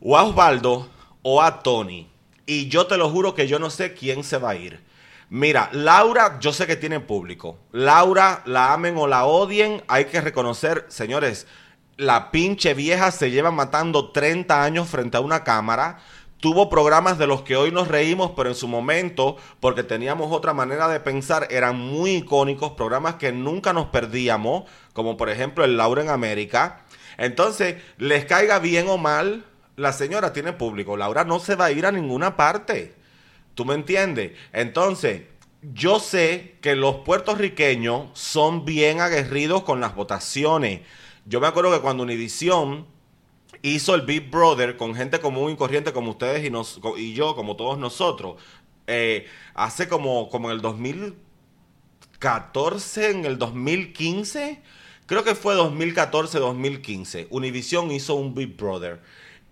[SPEAKER 1] o a Osvaldo, o a Tony. Y yo te lo juro que yo no sé quién se va a ir. Mira, Laura, yo sé que tiene público. Laura, la amen o la odien, hay que reconocer, señores, la pinche vieja se lleva matando 30 años frente a una cámara. Tuvo programas de los que hoy nos reímos, pero en su momento, porque teníamos otra manera de pensar, eran muy icónicos, programas que nunca nos perdíamos, como por ejemplo el Laura en América. Entonces, les caiga bien o mal, la señora tiene público. Laura no se va a ir a ninguna parte. ¿Tú me entiendes? Entonces, yo sé que los puertorriqueños son bien aguerridos con las votaciones. Yo me acuerdo que cuando Univision hizo el Big Brother con gente común y corriente como ustedes y, nos, y yo, como todos nosotros, eh, hace como, como en el 2014, en el 2015 creo que fue 2014-2015, Univision hizo un Big Brother.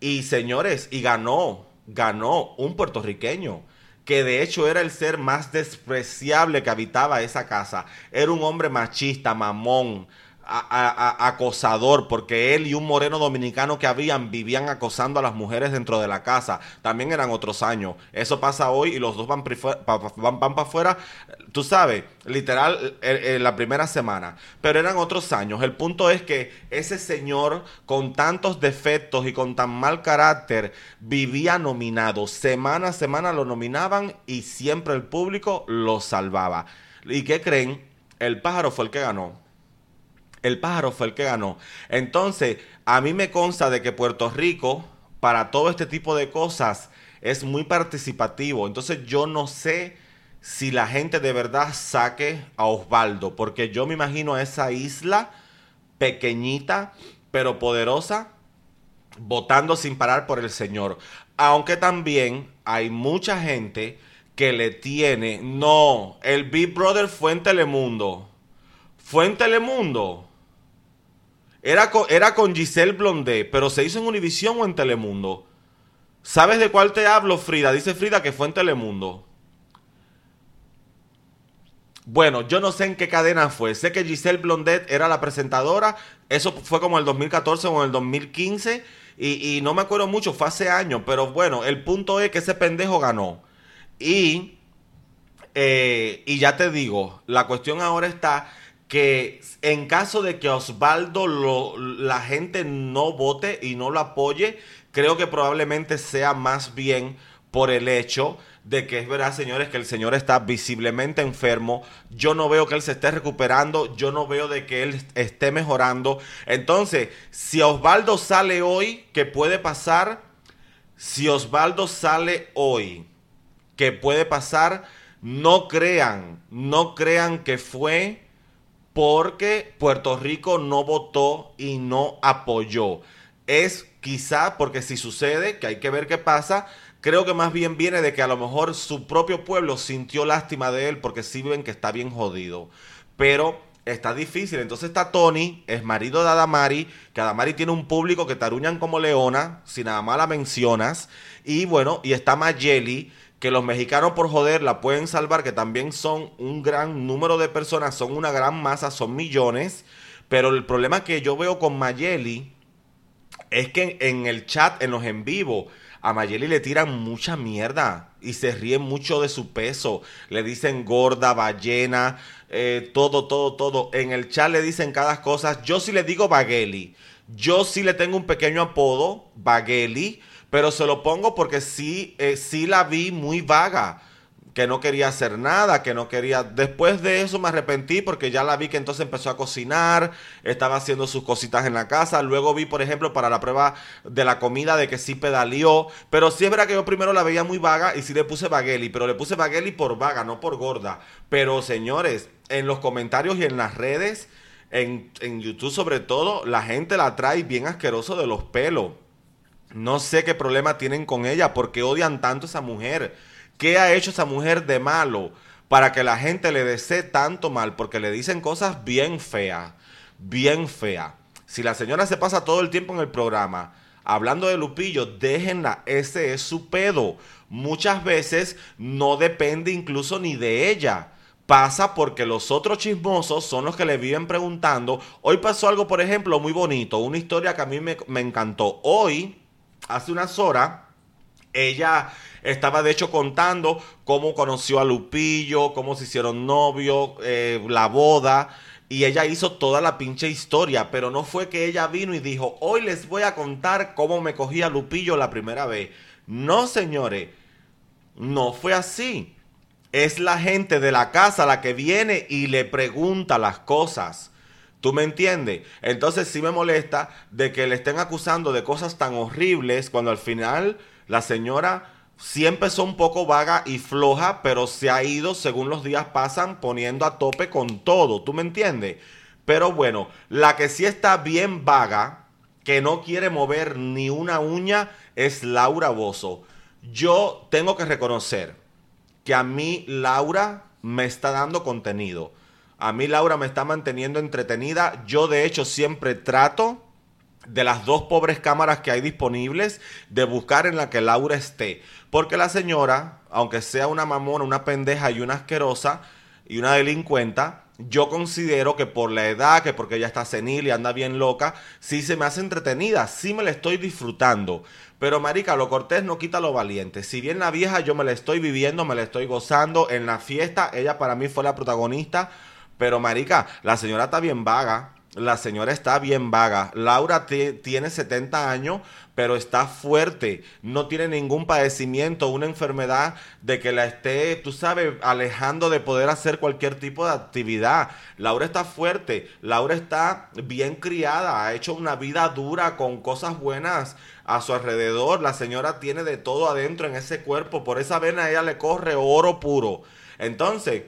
[SPEAKER 1] Y señores, y ganó, ganó un puertorriqueño que de hecho era el ser más despreciable que habitaba esa casa. Era un hombre machista, mamón, acosador, porque él y un moreno dominicano que habían vivían acosando a las mujeres dentro de la casa. También eran otros años. Eso pasa hoy y los dos van, van, para afuera, tú sabes, literal, en la primera semana. Pero eran otros años. El punto es que ese señor con tantos defectos y con tan mal carácter vivía nominado. Semana a semana lo nominaban y siempre el público lo salvaba. ¿Y qué creen? El pájaro fue el que ganó. El pájaro fue el que ganó. Entonces, a mí me consta de que Puerto Rico para todo este tipo de cosas es muy participativo. Entonces yo no sé si la gente de verdad saque a Osvaldo, porque yo me imagino a esa isla pequeñita pero poderosa votando sin parar por el Señor. Aunque también hay mucha gente que le tiene, no, el Big Brother fue en Telemundo. Fue en Telemundo. Era con, era con Giselle Blondé, pero se hizo en Univisión o en Telemundo. ¿Sabes de cuál te hablo, Frida? Dice Frida que fue en Telemundo. Bueno, yo no sé en qué cadena fue. Sé que Giselle Blondet era la presentadora. Eso fue como en el 2014 o en el 2015. Y, no me acuerdo mucho, fue hace años. Pero bueno, el punto es que ese pendejo ganó. Y, eh, y ya te digo, la cuestión ahora está que en caso de que Osvaldo lo, la gente no vote y no lo apoye, creo que probablemente sea más bien por el hecho de que es verdad, señores, que el señor está visiblemente enfermo. Yo no veo que él se esté recuperando, yo no veo de que él esté mejorando. Entonces, si Osvaldo sale hoy, ¿qué puede pasar? Si Osvaldo sale hoy, ¿qué puede pasar? No crean, no crean que fue porque Puerto Rico no votó y no apoyó. Es quizá porque si sucede, que hay que ver qué pasa, Creo que más bien viene de que a lo mejor su propio pueblo sintió lástima de él porque sí ven que está bien jodido. Pero está difícil. Entonces está Tony, es marido de Adamari, que Adamari tiene un público que taruñan como leona, si nada más la mencionas. Y bueno, y está Mayeli, que los mexicanos por joder la pueden salvar, que también son un gran número de personas, son una gran masa, son millones. Pero el problema que yo veo con Mayeli es que en el chat, en los en vivo, a Mayeli le tiran mucha mierda y se ríen mucho de su peso. Le dicen gorda, ballena, eh, todo, todo, todo. En el chat le dicen cada cosa. Yo sí le digo Bagueli. Yo sí le tengo un pequeño apodo, Bagueli, pero se lo pongo porque sí, eh, sí la vi muy vaga que no quería hacer nada, que no quería... Después de eso me arrepentí porque ya la vi que entonces empezó a cocinar, estaba haciendo sus cositas en la casa, luego vi, por ejemplo, para la prueba de la comida de que sí pedaleó, pero sí es verdad que yo primero la veía muy vaga y sí le puse bagueli, pero le puse bagueli por vaga, no por gorda. Pero señores, en los comentarios y en las redes, en, en YouTube sobre todo, la gente la trae bien asqueroso de los pelos. No sé qué problema tienen con ella, porque odian tanto a esa mujer. ¿Qué ha hecho esa mujer de malo para que la gente le desee tanto mal? Porque le dicen cosas bien feas, bien feas. Si la señora se pasa todo el tiempo en el programa hablando de Lupillo, déjenla, ese es su pedo. Muchas veces no depende incluso ni de ella. Pasa porque los otros chismosos son los que le viven preguntando. Hoy pasó algo, por ejemplo, muy bonito, una historia que a mí me, me encantó. Hoy, hace unas horas, ella estaba de hecho contando cómo conoció a Lupillo, cómo se hicieron novios, eh, la boda. Y ella hizo toda la pinche historia, pero no fue que ella vino y dijo, hoy les voy a contar cómo me cogí a Lupillo la primera vez. No, señores, no fue así. Es la gente de la casa la que viene y le pregunta las cosas. ¿Tú me entiendes? Entonces sí me molesta de que le estén acusando de cosas tan horribles cuando al final la señora Siempre empezó un poco vaga y floja, pero se ha ido, según los días pasan, poniendo a tope con todo. ¿Tú me entiendes? Pero bueno, la que sí está bien vaga, que no quiere mover ni una uña, es Laura Bozo. Yo tengo que reconocer que a mí Laura me está dando contenido. A mí Laura me está manteniendo entretenida. Yo de hecho siempre trato de las dos pobres cámaras que hay disponibles, de buscar en la que Laura esté. Porque la señora, aunque sea una mamona, una pendeja y una asquerosa y una delincuenta, yo considero que por la edad, que porque ella está senil y anda bien loca, sí se me hace entretenida, sí me la estoy disfrutando. Pero marica, lo cortés no quita lo valiente. Si bien la vieja yo me la estoy viviendo, me la estoy gozando en la fiesta, ella para mí fue la protagonista, pero marica, la señora está bien vaga la señora está bien vaga. Laura tiene 70 años, pero está fuerte. No tiene ningún padecimiento, una enfermedad de que la esté, tú sabes, alejando de poder hacer cualquier tipo de actividad. Laura está fuerte. Laura está bien criada. Ha hecho una vida dura con cosas buenas a su alrededor. La señora tiene de todo adentro en ese cuerpo. Por esa vena ella le corre oro puro. Entonces,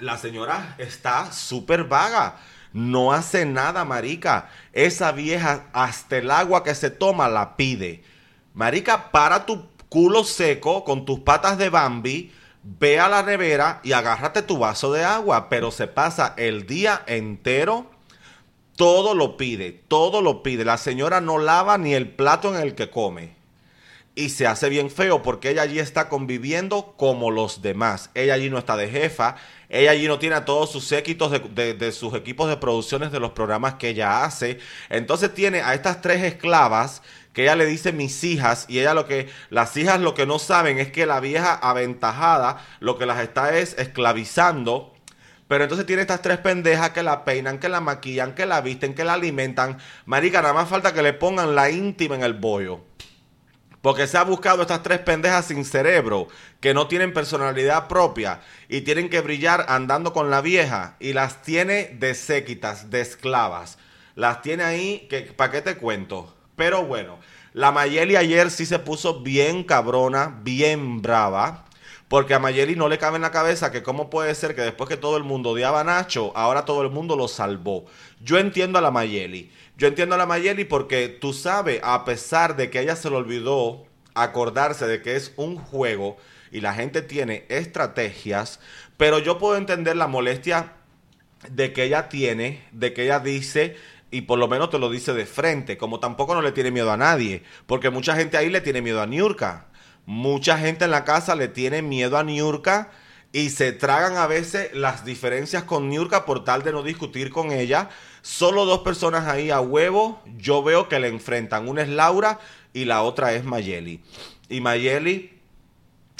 [SPEAKER 1] la señora está súper vaga. No hace nada, marica. Esa vieja hasta el agua que se toma la pide. Marica, para tu culo seco con tus patas de Bambi, ve a la nevera y agárrate tu vaso de agua. Pero se pasa el día entero. Todo lo pide, todo lo pide. La señora no lava ni el plato en el que come y se hace bien feo porque ella allí está conviviendo como los demás. Ella allí no está de jefa, ella allí no tiene a todos sus séquitos de, sus equipos de producciones de los programas que ella hace. Entonces tiene a estas tres esclavas que ella le dice mis hijas y ella lo que las hijas lo que no saben es que la vieja aventajada lo que las está es esclavizando. Pero entonces tiene estas tres pendejas que la peinan, que la maquillan, que la visten, que la alimentan. Marica, nada más falta que le pongan la íntima en el bollo. Porque se ha buscado estas tres pendejas sin cerebro, que no tienen personalidad propia y tienen que brillar andando con la vieja y las tiene de séquitas, de esclavas. Las tiene ahí, que, ¿para qué te cuento? Pero bueno, la Mayeli ayer sí se puso bien cabrona, bien brava. Porque a Mayeli no le cabe en la cabeza que cómo puede ser que después que todo el mundo odiaba a Nacho, ahora todo el mundo lo salvó. Yo entiendo a la Mayeli. Yo entiendo a la Mayeli porque tú sabes, a pesar de que ella se le olvidó acordarse de que es un juego y la gente tiene estrategias, pero yo puedo entender la molestia de que ella tiene, de que ella dice, y por lo menos te lo dice de frente, como tampoco no le tiene miedo a nadie, porque mucha gente ahí le tiene miedo a Niurka. Mucha gente en la casa le tiene miedo a Niurka y se tragan a veces las diferencias con Niurka por tal de no discutir con ella Solo dos personas ahí a huevo, yo veo que le enfrentan. Una es Laura y la otra es Mayeli. Y Mayeli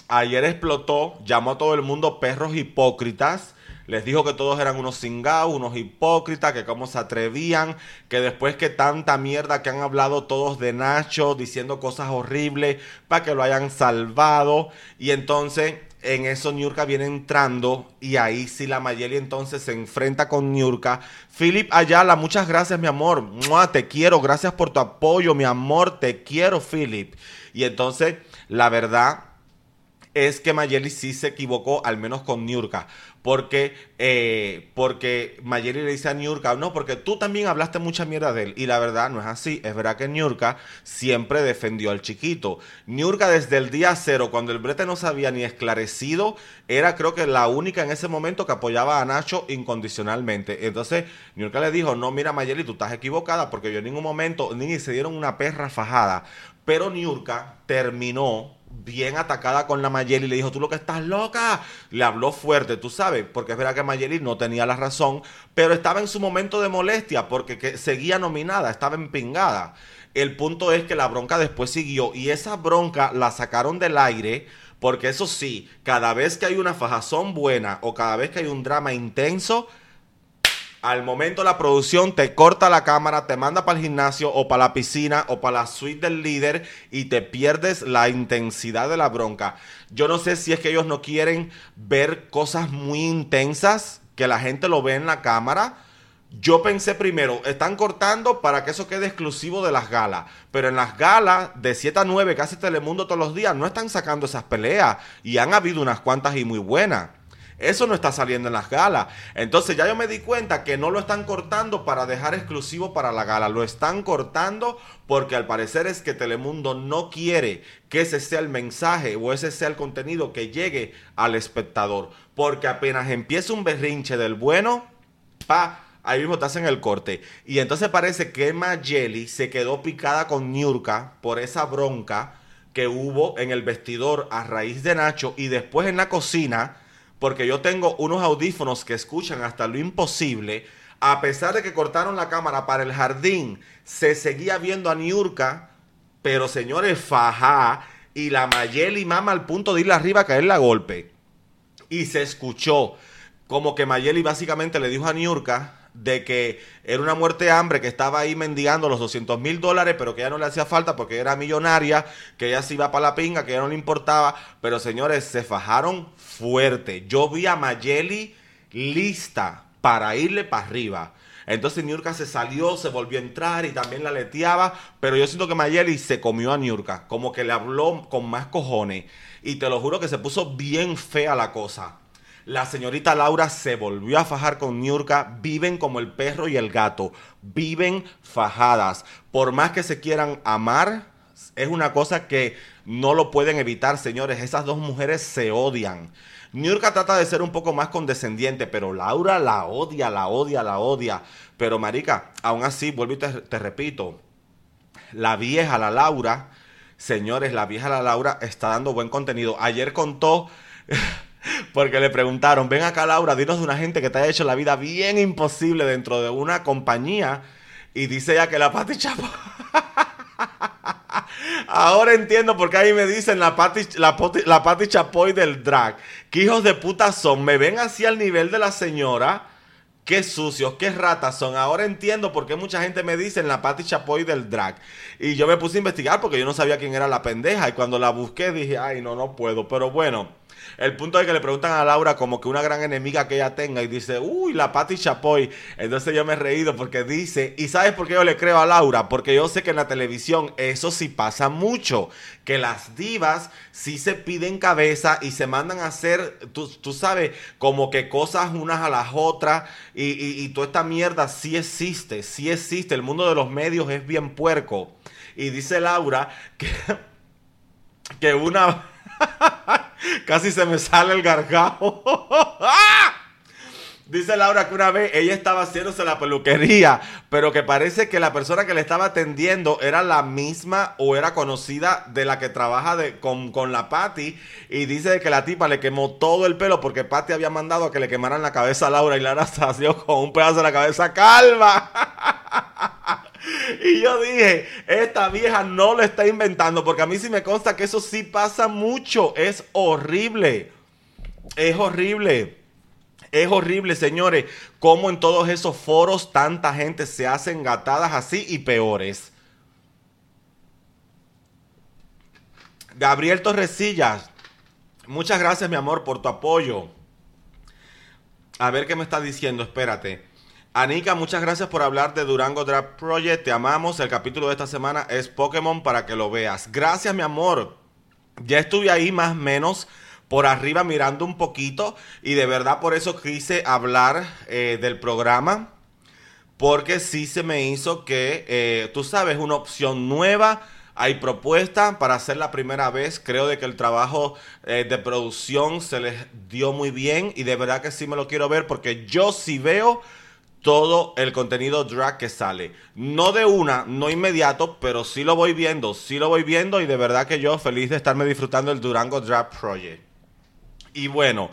[SPEAKER 1] ayer explotó, llamó a todo el mundo perros hipócritas. Les dijo que todos eran unos cingados, unos hipócritas, que cómo se atrevían, que después que tanta mierda que han hablado todos de Nacho, diciendo cosas horribles, para que lo hayan salvado. Y entonces en eso Niurka viene entrando y ahí sí la Mayeli entonces se enfrenta con Niurka. Philip Ayala, muchas gracias mi amor. Te quiero, gracias por tu apoyo, mi amor. Te quiero, Philip. Y entonces, la verdad es que Mayeli sí se equivocó, al menos con Niurka porque, eh, porque Mayeli le dice a Niurka, no, porque tú también hablaste mucha mierda de él. Y la verdad no es así. Es verdad que Niurka siempre defendió al chiquito. Niurka desde el día cero, cuando el brete no se había ni esclarecido, era creo que la única en ese momento que apoyaba a Nacho incondicionalmente. Entonces Niurka le dijo, no, mira Mayeli, tú estás equivocada porque yo en ningún momento ni se dieron una perra fajada. Pero Niurka terminó bien atacada con la Mayeli, le dijo, tú lo que estás loca, le habló fuerte, tú sabes, porque es verdad que Mayeli no tenía la razón, pero estaba en su momento de molestia, porque seguía nominada, estaba empingada. El punto es que la bronca después siguió y esa bronca la sacaron del aire, porque eso sí, cada vez que hay una fajazón buena o cada vez que hay un drama intenso, al momento la producción te corta la cámara, te manda para el gimnasio o para la piscina o para la suite del líder y te pierdes la intensidad de la bronca. Yo no sé si es que ellos no quieren ver cosas muy intensas, que la gente lo ve en la cámara. Yo pensé primero, están cortando para que eso quede exclusivo de las galas. Pero en las galas de 7 a 9 que hace Telemundo todos los días, no están sacando esas peleas. Y han habido unas cuantas y muy buenas. Eso no está saliendo en las galas. Entonces ya yo me di cuenta que no lo están cortando para dejar exclusivo para la gala. Lo están cortando porque al parecer es que Telemundo no quiere que ese sea el mensaje o ese sea el contenido que llegue al espectador. Porque apenas empieza un berrinche del bueno, pa, ahí mismo te hacen el corte. Y entonces parece que Mayeli se quedó picada con Niurka por esa bronca que hubo en el vestidor a raíz de Nacho y después en la cocina porque yo tengo unos audífonos que escuchan hasta lo imposible. A pesar de que cortaron la cámara para el jardín, se seguía viendo a Niurka, pero señores, faja, y la Mayeli mama al punto de ir arriba a caerle a golpe. Y se escuchó como que Mayeli básicamente le dijo a Niurka, de que era una muerte de hambre, que estaba ahí mendigando los 200 mil dólares, pero que ya no le hacía falta porque era millonaria, que ella se iba para la pinga, que ya no le importaba. Pero señores, se fajaron fuerte. Yo vi a Mayeli lista para irle para arriba. Entonces Niurka se salió, se volvió a entrar y también la leteaba. Pero yo siento que Mayeli se comió a Niurka, como que le habló con más cojones. Y te lo juro que se puso bien fea la cosa. La señorita Laura se volvió a fajar con Niurka. Viven como el perro y el gato. Viven fajadas. Por más que se quieran amar, es una cosa que no lo pueden evitar, señores. Esas dos mujeres se odian. Niurka trata de ser un poco más condescendiente, pero Laura la odia, la odia, la odia. Pero Marica, aún así, vuelvo y te, te repito, la vieja, la Laura, señores, la vieja, la Laura está dando buen contenido. Ayer contó... Porque le preguntaron, ven acá Laura, dinos de una gente que te ha hecho la vida bien imposible dentro de una compañía. Y dice ella que la Pati Chapoy... (laughs) Ahora entiendo por qué ahí me dicen la Pati, la, Chapoy del drag. ¿Qué hijos de puta son? Me ven así al nivel de la señora. Qué sucios, qué ratas son. Ahora entiendo por qué mucha gente me dice la Pati Chapoy del drag. Y yo me puse a investigar porque yo no sabía quién era la pendeja. Y cuando la busqué dije, ay, no, no puedo. Pero bueno. El punto es que le preguntan a Laura como que una gran enemiga que ella tenga y dice, uy, la Patti Chapoy. Entonces yo me he reído porque dice, ¿y sabes por qué yo le creo a Laura? Porque yo sé que en la televisión eso sí pasa mucho, que las divas sí se piden cabeza y se mandan a hacer, tú, sabes, como que cosas unas a las otras y, y, y toda esta mierda sí existe, sí existe. El mundo de los medios es bien puerco. Y dice Laura que, que una... (laughs) Casi se me sale el gargajo. (laughs) Dice Laura que una vez ella estaba haciéndose la peluquería, pero que parece que la persona que le estaba atendiendo era la misma o era conocida de la que trabaja con, con, la Patty. Y dice que la tipa le quemó todo el pelo porque Patty había mandado a que le quemaran la cabeza a Laura y Laura (laughs) se con un pedazo de la cabeza calva. (laughs) Y yo dije, esta vieja no lo está inventando, porque a mí sí me consta que eso sí pasa mucho. Es horrible. Es horrible. Es horrible, señores, cómo en todos esos foros tanta gente se hace engatadas así y peores. Gabriel Torresillas, muchas gracias, mi amor, por tu apoyo. A ver qué me está diciendo, espérate. Anika, muchas gracias por hablar de Durango Draft Project. Te amamos. El capítulo de esta semana es Pokémon para que lo veas. Gracias, mi amor. Ya estuve ahí más o menos por arriba mirando un poquito y de verdad por eso quise hablar eh, del programa. Porque sí se me hizo que, eh, tú sabes, una opción nueva. Hay propuesta para hacer la primera vez. Creo de que el trabajo eh, de producción se les dio muy bien y de verdad que sí me lo quiero ver porque yo sí veo todo el contenido drag que sale. No de una, no inmediato, pero sí lo voy viendo, sí lo voy viendo y de verdad que yo feliz de estarme disfrutando el Durango Drag Project. Y bueno,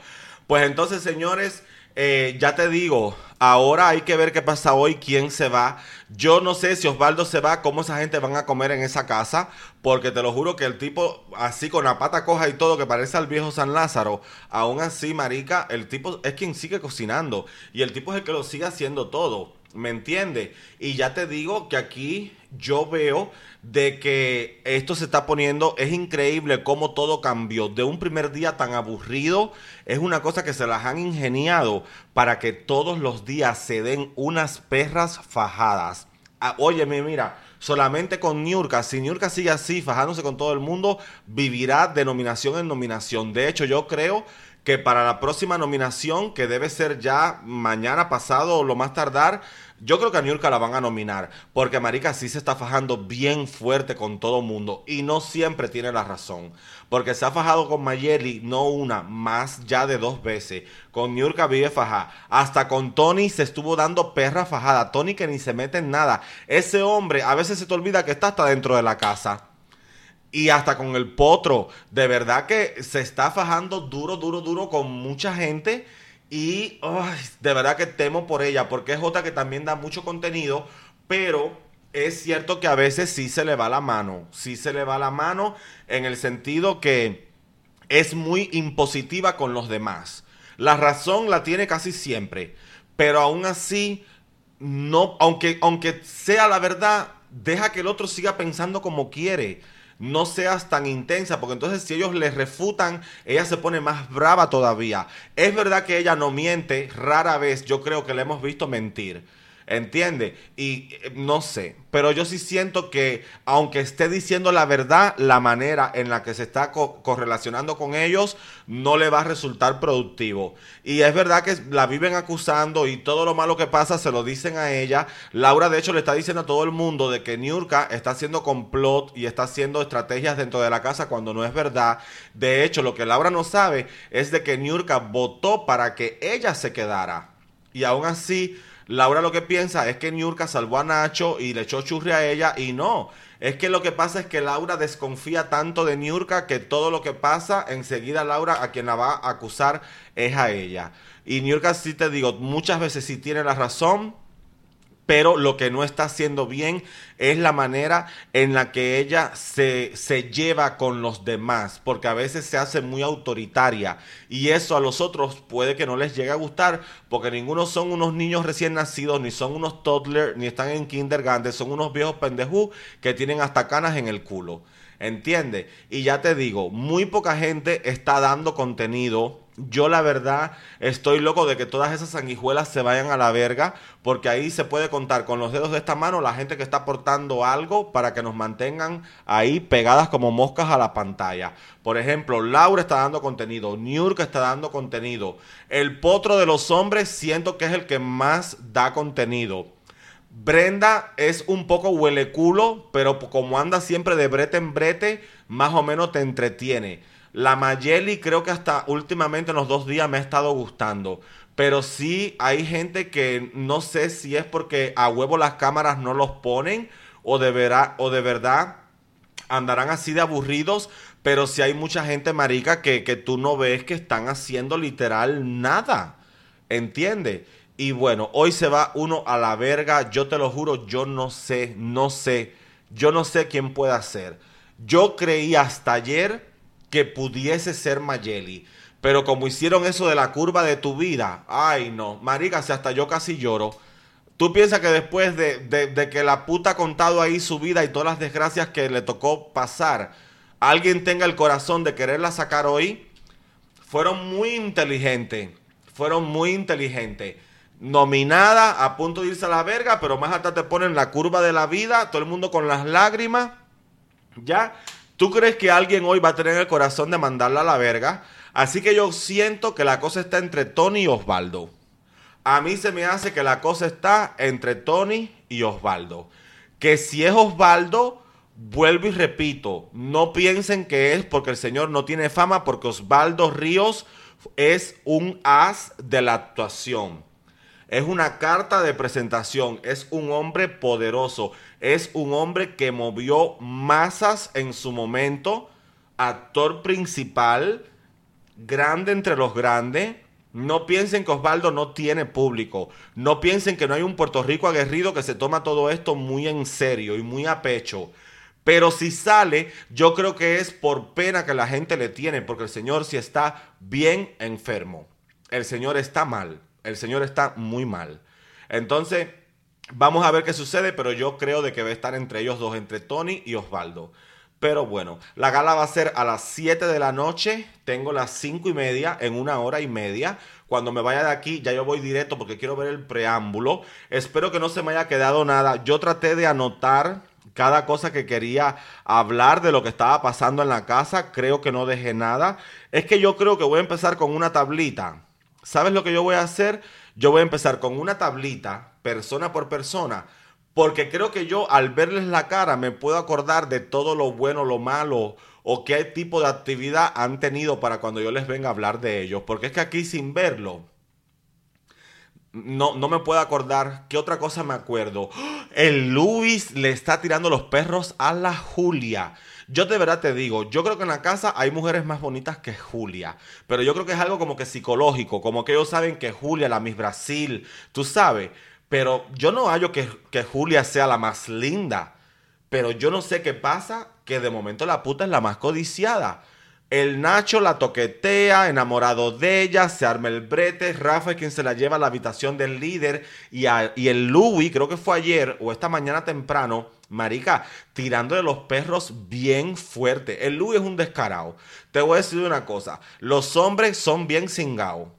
[SPEAKER 1] pues entonces señores, eh, ya te digo, ahora hay que ver qué pasa hoy, quién se va. Yo no sé si Osvaldo se va, cómo esa gente van a comer en esa casa, porque te lo juro que el tipo, así con la pata coja y todo, que parece al viejo San Lázaro, aún así, marica, el tipo es quien sigue cocinando y el tipo es el que lo sigue haciendo todo. ¿Me entiende? Y ya te digo que aquí yo veo de que esto se está poniendo, es increíble cómo todo cambió. De un primer día tan aburrido, es una cosa que se las han ingeniado para que todos los días se den unas perras fajadas. Ah, óyeme, mira, solamente con Niurka, si Niurka sigue así, fajándose con todo el mundo, vivirá de nominación en nominación. De hecho, yo creo que para la próxima nominación, que debe ser ya mañana pasado o lo más tardar, yo creo que a Niurka la van a nominar, porque Marica sí se está fajando bien fuerte con todo mundo y no siempre tiene la razón, porque se ha fajado con Mayeli no una, más ya de dos veces. Con Niurka vive fajada, hasta con Tony se estuvo dando perra fajada, Tony que ni se mete en nada. Ese hombre a veces se te olvida que está hasta dentro de la casa. Y hasta con el potro, de verdad que se está fajando duro, duro, duro con mucha gente y de verdad que temo por ella, porque es otra que también da mucho contenido, pero es cierto que a veces sí se le va la mano, sí se le va la mano en el sentido que es muy impositiva con los demás. La razón la tiene casi siempre, pero aún así no, aunque, aunque sea la verdad, deja que el otro siga pensando como quiere. No seas tan intensa, porque entonces si ellos le refutan, ella se pone más brava todavía. Es verdad que ella no miente, rara vez yo creo que le hemos visto mentir. ¿Entiende? Y eh, no sé, pero yo sí siento que aunque esté diciendo la verdad, la manera en la que se está correlacionando con ellos no le va a resultar productivo. Y es verdad que la viven acusando y todo lo malo que pasa se lo dicen a ella. Laura de hecho le está diciendo a todo el mundo de que Niurka está haciendo complot y está haciendo estrategias dentro de la casa cuando no es verdad. De hecho, lo que Laura no sabe es de que Niurka votó para que ella se quedara. Y aún así Laura lo que piensa es que Niurka salvó a Nacho y le echó churri a ella y no. Es que lo que pasa es que Laura desconfía tanto de Niurka que todo lo que pasa, enseguida Laura a quien la va a acusar es a ella. Y Niurka sí te digo, muchas veces sí tiene la razón, pero lo que no está haciendo bien es la manera en la que ella se, se, lleva con los demás, porque a veces se hace muy autoritaria y eso a los otros puede que no les llegue a gustar, porque ninguno son unos niños recién nacidos, ni son unos toddlers, ni están en kindergarten, son unos viejos pendejos que tienen hasta canas en el culo. ¿Entiendes? Y ya te digo, muy poca gente está dando contenido yo la verdad estoy loco de que todas esas sanguijuelas se vayan a la verga, porque ahí se puede contar con los dedos de esta mano la gente que está aportando algo para que nos mantengan ahí pegadas como moscas a la pantalla. Por ejemplo, Laura está dando contenido, Niurka está dando contenido, el potro de los hombres siento que es el que más da contenido. Brenda es un poco huele culo, pero como anda siempre de brete en brete, más o menos te entretiene. La Mayeli creo que hasta últimamente en los dos días me ha estado gustando. Pero sí hay gente que no sé si es porque a huevo las cámaras no los ponen o de, o de verdad andarán así de aburridos. Pero sí hay mucha gente marica que, que tú no ves que están haciendo literal nada. ¿Entiendes? Y bueno, hoy se va uno a la verga. Yo te lo juro, yo no sé, no sé. Yo no sé quién puede hacer. Yo creí hasta ayer que pudiese ser Mayeli. Pero como hicieron eso de la curva de tu vida, ay no, marica, si hasta yo casi lloro. ¿Tú piensas que después de, que la puta ha contado ahí su vida y todas las desgracias que le tocó pasar, alguien tenga el corazón de quererla sacar hoy? Fueron muy inteligentes, fueron muy inteligentes. Nominada, a punto de irse a la verga, pero más hasta te ponen la curva de la vida, todo el mundo con las lágrimas, ¿ya? ¿Tú crees que alguien hoy va a tener el corazón de mandarla a la verga? Así que yo siento que la cosa está entre Tony y Osvaldo. A mí se me hace que la cosa está entre Tony y Osvaldo. Que si es Osvaldo, vuelvo y repito, no piensen que es porque el señor no tiene fama, porque Osvaldo Ríos es un as de la actuación. Es una carta de presentación, es un hombre poderoso, es un hombre que movió masas en su momento, actor principal, grande entre los grandes. No piensen que Osvaldo no tiene público. No piensen que no hay un Puerto Rico aguerrido que se toma todo esto muy en serio y muy a pecho. Pero si sale, yo creo que es por pena que la gente le tiene, porque el Señor sí está bien enfermo. El Señor está mal el señor está muy mal. Entonces, vamos a ver qué sucede, pero yo creo de que va a estar entre ellos dos, entre Tony y Osvaldo. Pero bueno, la gala va a ser a las 7 de la noche. Tengo las 5 y media en una hora y media. Cuando me vaya de aquí, ya yo voy directo porque quiero ver el preámbulo. Espero que no se me haya quedado nada. Yo traté de anotar cada cosa que quería hablar de lo que estaba pasando en la casa. Creo que no dejé nada. Es que yo creo que voy a empezar con una tablita ¿Sabes lo que yo voy a hacer? Yo voy a empezar con una tablita, persona por persona, porque creo que yo al verles la cara me puedo acordar de todo lo bueno, lo malo o qué tipo de actividad han tenido para cuando yo les venga a hablar de ellos. Porque es que aquí sin verlo, no, no me puedo acordar. ¿Qué otra cosa me acuerdo? El Luis le está tirando los perros a la Julia. Yo de verdad te digo, yo creo que en la casa hay mujeres más bonitas que Julia, pero yo creo que es algo como que psicológico, como que ellos saben que Julia, la Miss Brasil, tú sabes, pero yo no hallo que, que Julia sea la más linda, pero yo no sé qué pasa, que de momento la puta es la más codiciada. El Nacho la toquetea, enamorado de ella, se arma el brete. Rafa es quien se la lleva a la habitación del líder. Y, y el Louis, creo que fue ayer o esta mañana temprano, Marica, tirándole los perros bien fuerte. El Louis es un descarado. Te voy a decir una cosa: los hombres son bien cingados.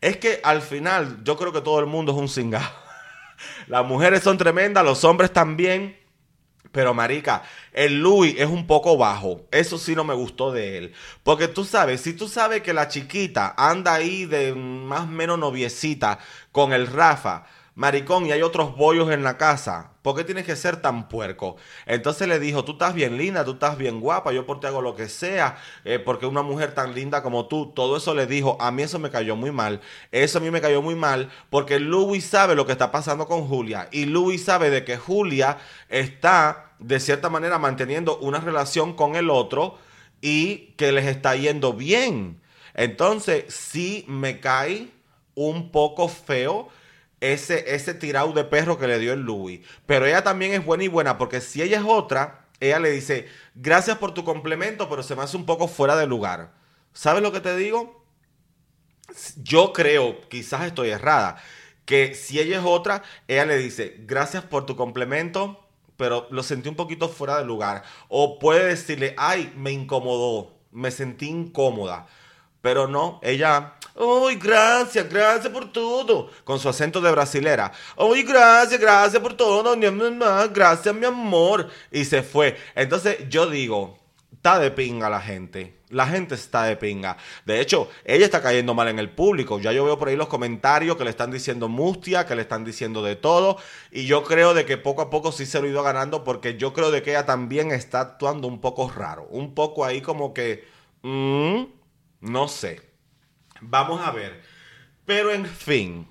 [SPEAKER 1] Es que al final, yo creo que todo el mundo es un cingado. (laughs) Las mujeres son tremendas, los hombres también. Pero marica, el Louis es un poco bajo. Eso sí no me gustó de él. Porque tú sabes, si tú sabes que la chiquita anda ahí de más o menos noviecita con el Rafa, maricón, y hay otros bollos en la casa, ¿por qué tienes que ser tan puerco? Entonces le dijo, tú estás bien linda, tú estás bien guapa, yo por ti hago lo que sea, eh, porque una mujer tan linda como tú, todo eso le dijo, a mí eso me cayó muy mal, eso a mí me cayó muy mal, porque Louis sabe lo que está pasando con Julia, y Louis sabe de que Julia está de cierta manera manteniendo una relación con el otro y que les está yendo bien. Entonces, sí me cae un poco feo ese, ese tirado de perro que le dio el Louis. Pero ella también es buena y buena, porque si ella es otra, ella le dice, gracias por tu complemento, pero se me hace un poco fuera de lugar. ¿Sabes lo que te digo? Yo creo, quizás estoy errada, que si ella es otra, ella le dice, gracias por tu complemento, pero lo sentí un poquito fuera de lugar. O puede decirle, ay, me incomodó, me sentí incómoda. Pero no, ella, ¡ay, gracias, gracias por todo! Con su acento de brasilera. ¡ay, gracias, gracias por todo! Gracias, mi amor. Y se fue. Entonces yo digo, está de pinga la gente. La gente está de pinga. De hecho, ella está cayendo mal en el público. Ya yo veo por ahí los comentarios que le están diciendo mustia, que le están diciendo de todo. Y yo creo de que poco a poco sí se lo ido ganando porque yo creo de que ella también está actuando un poco raro. Un poco ahí como que... Mm, no sé. Vamos a ver. Pero en fin.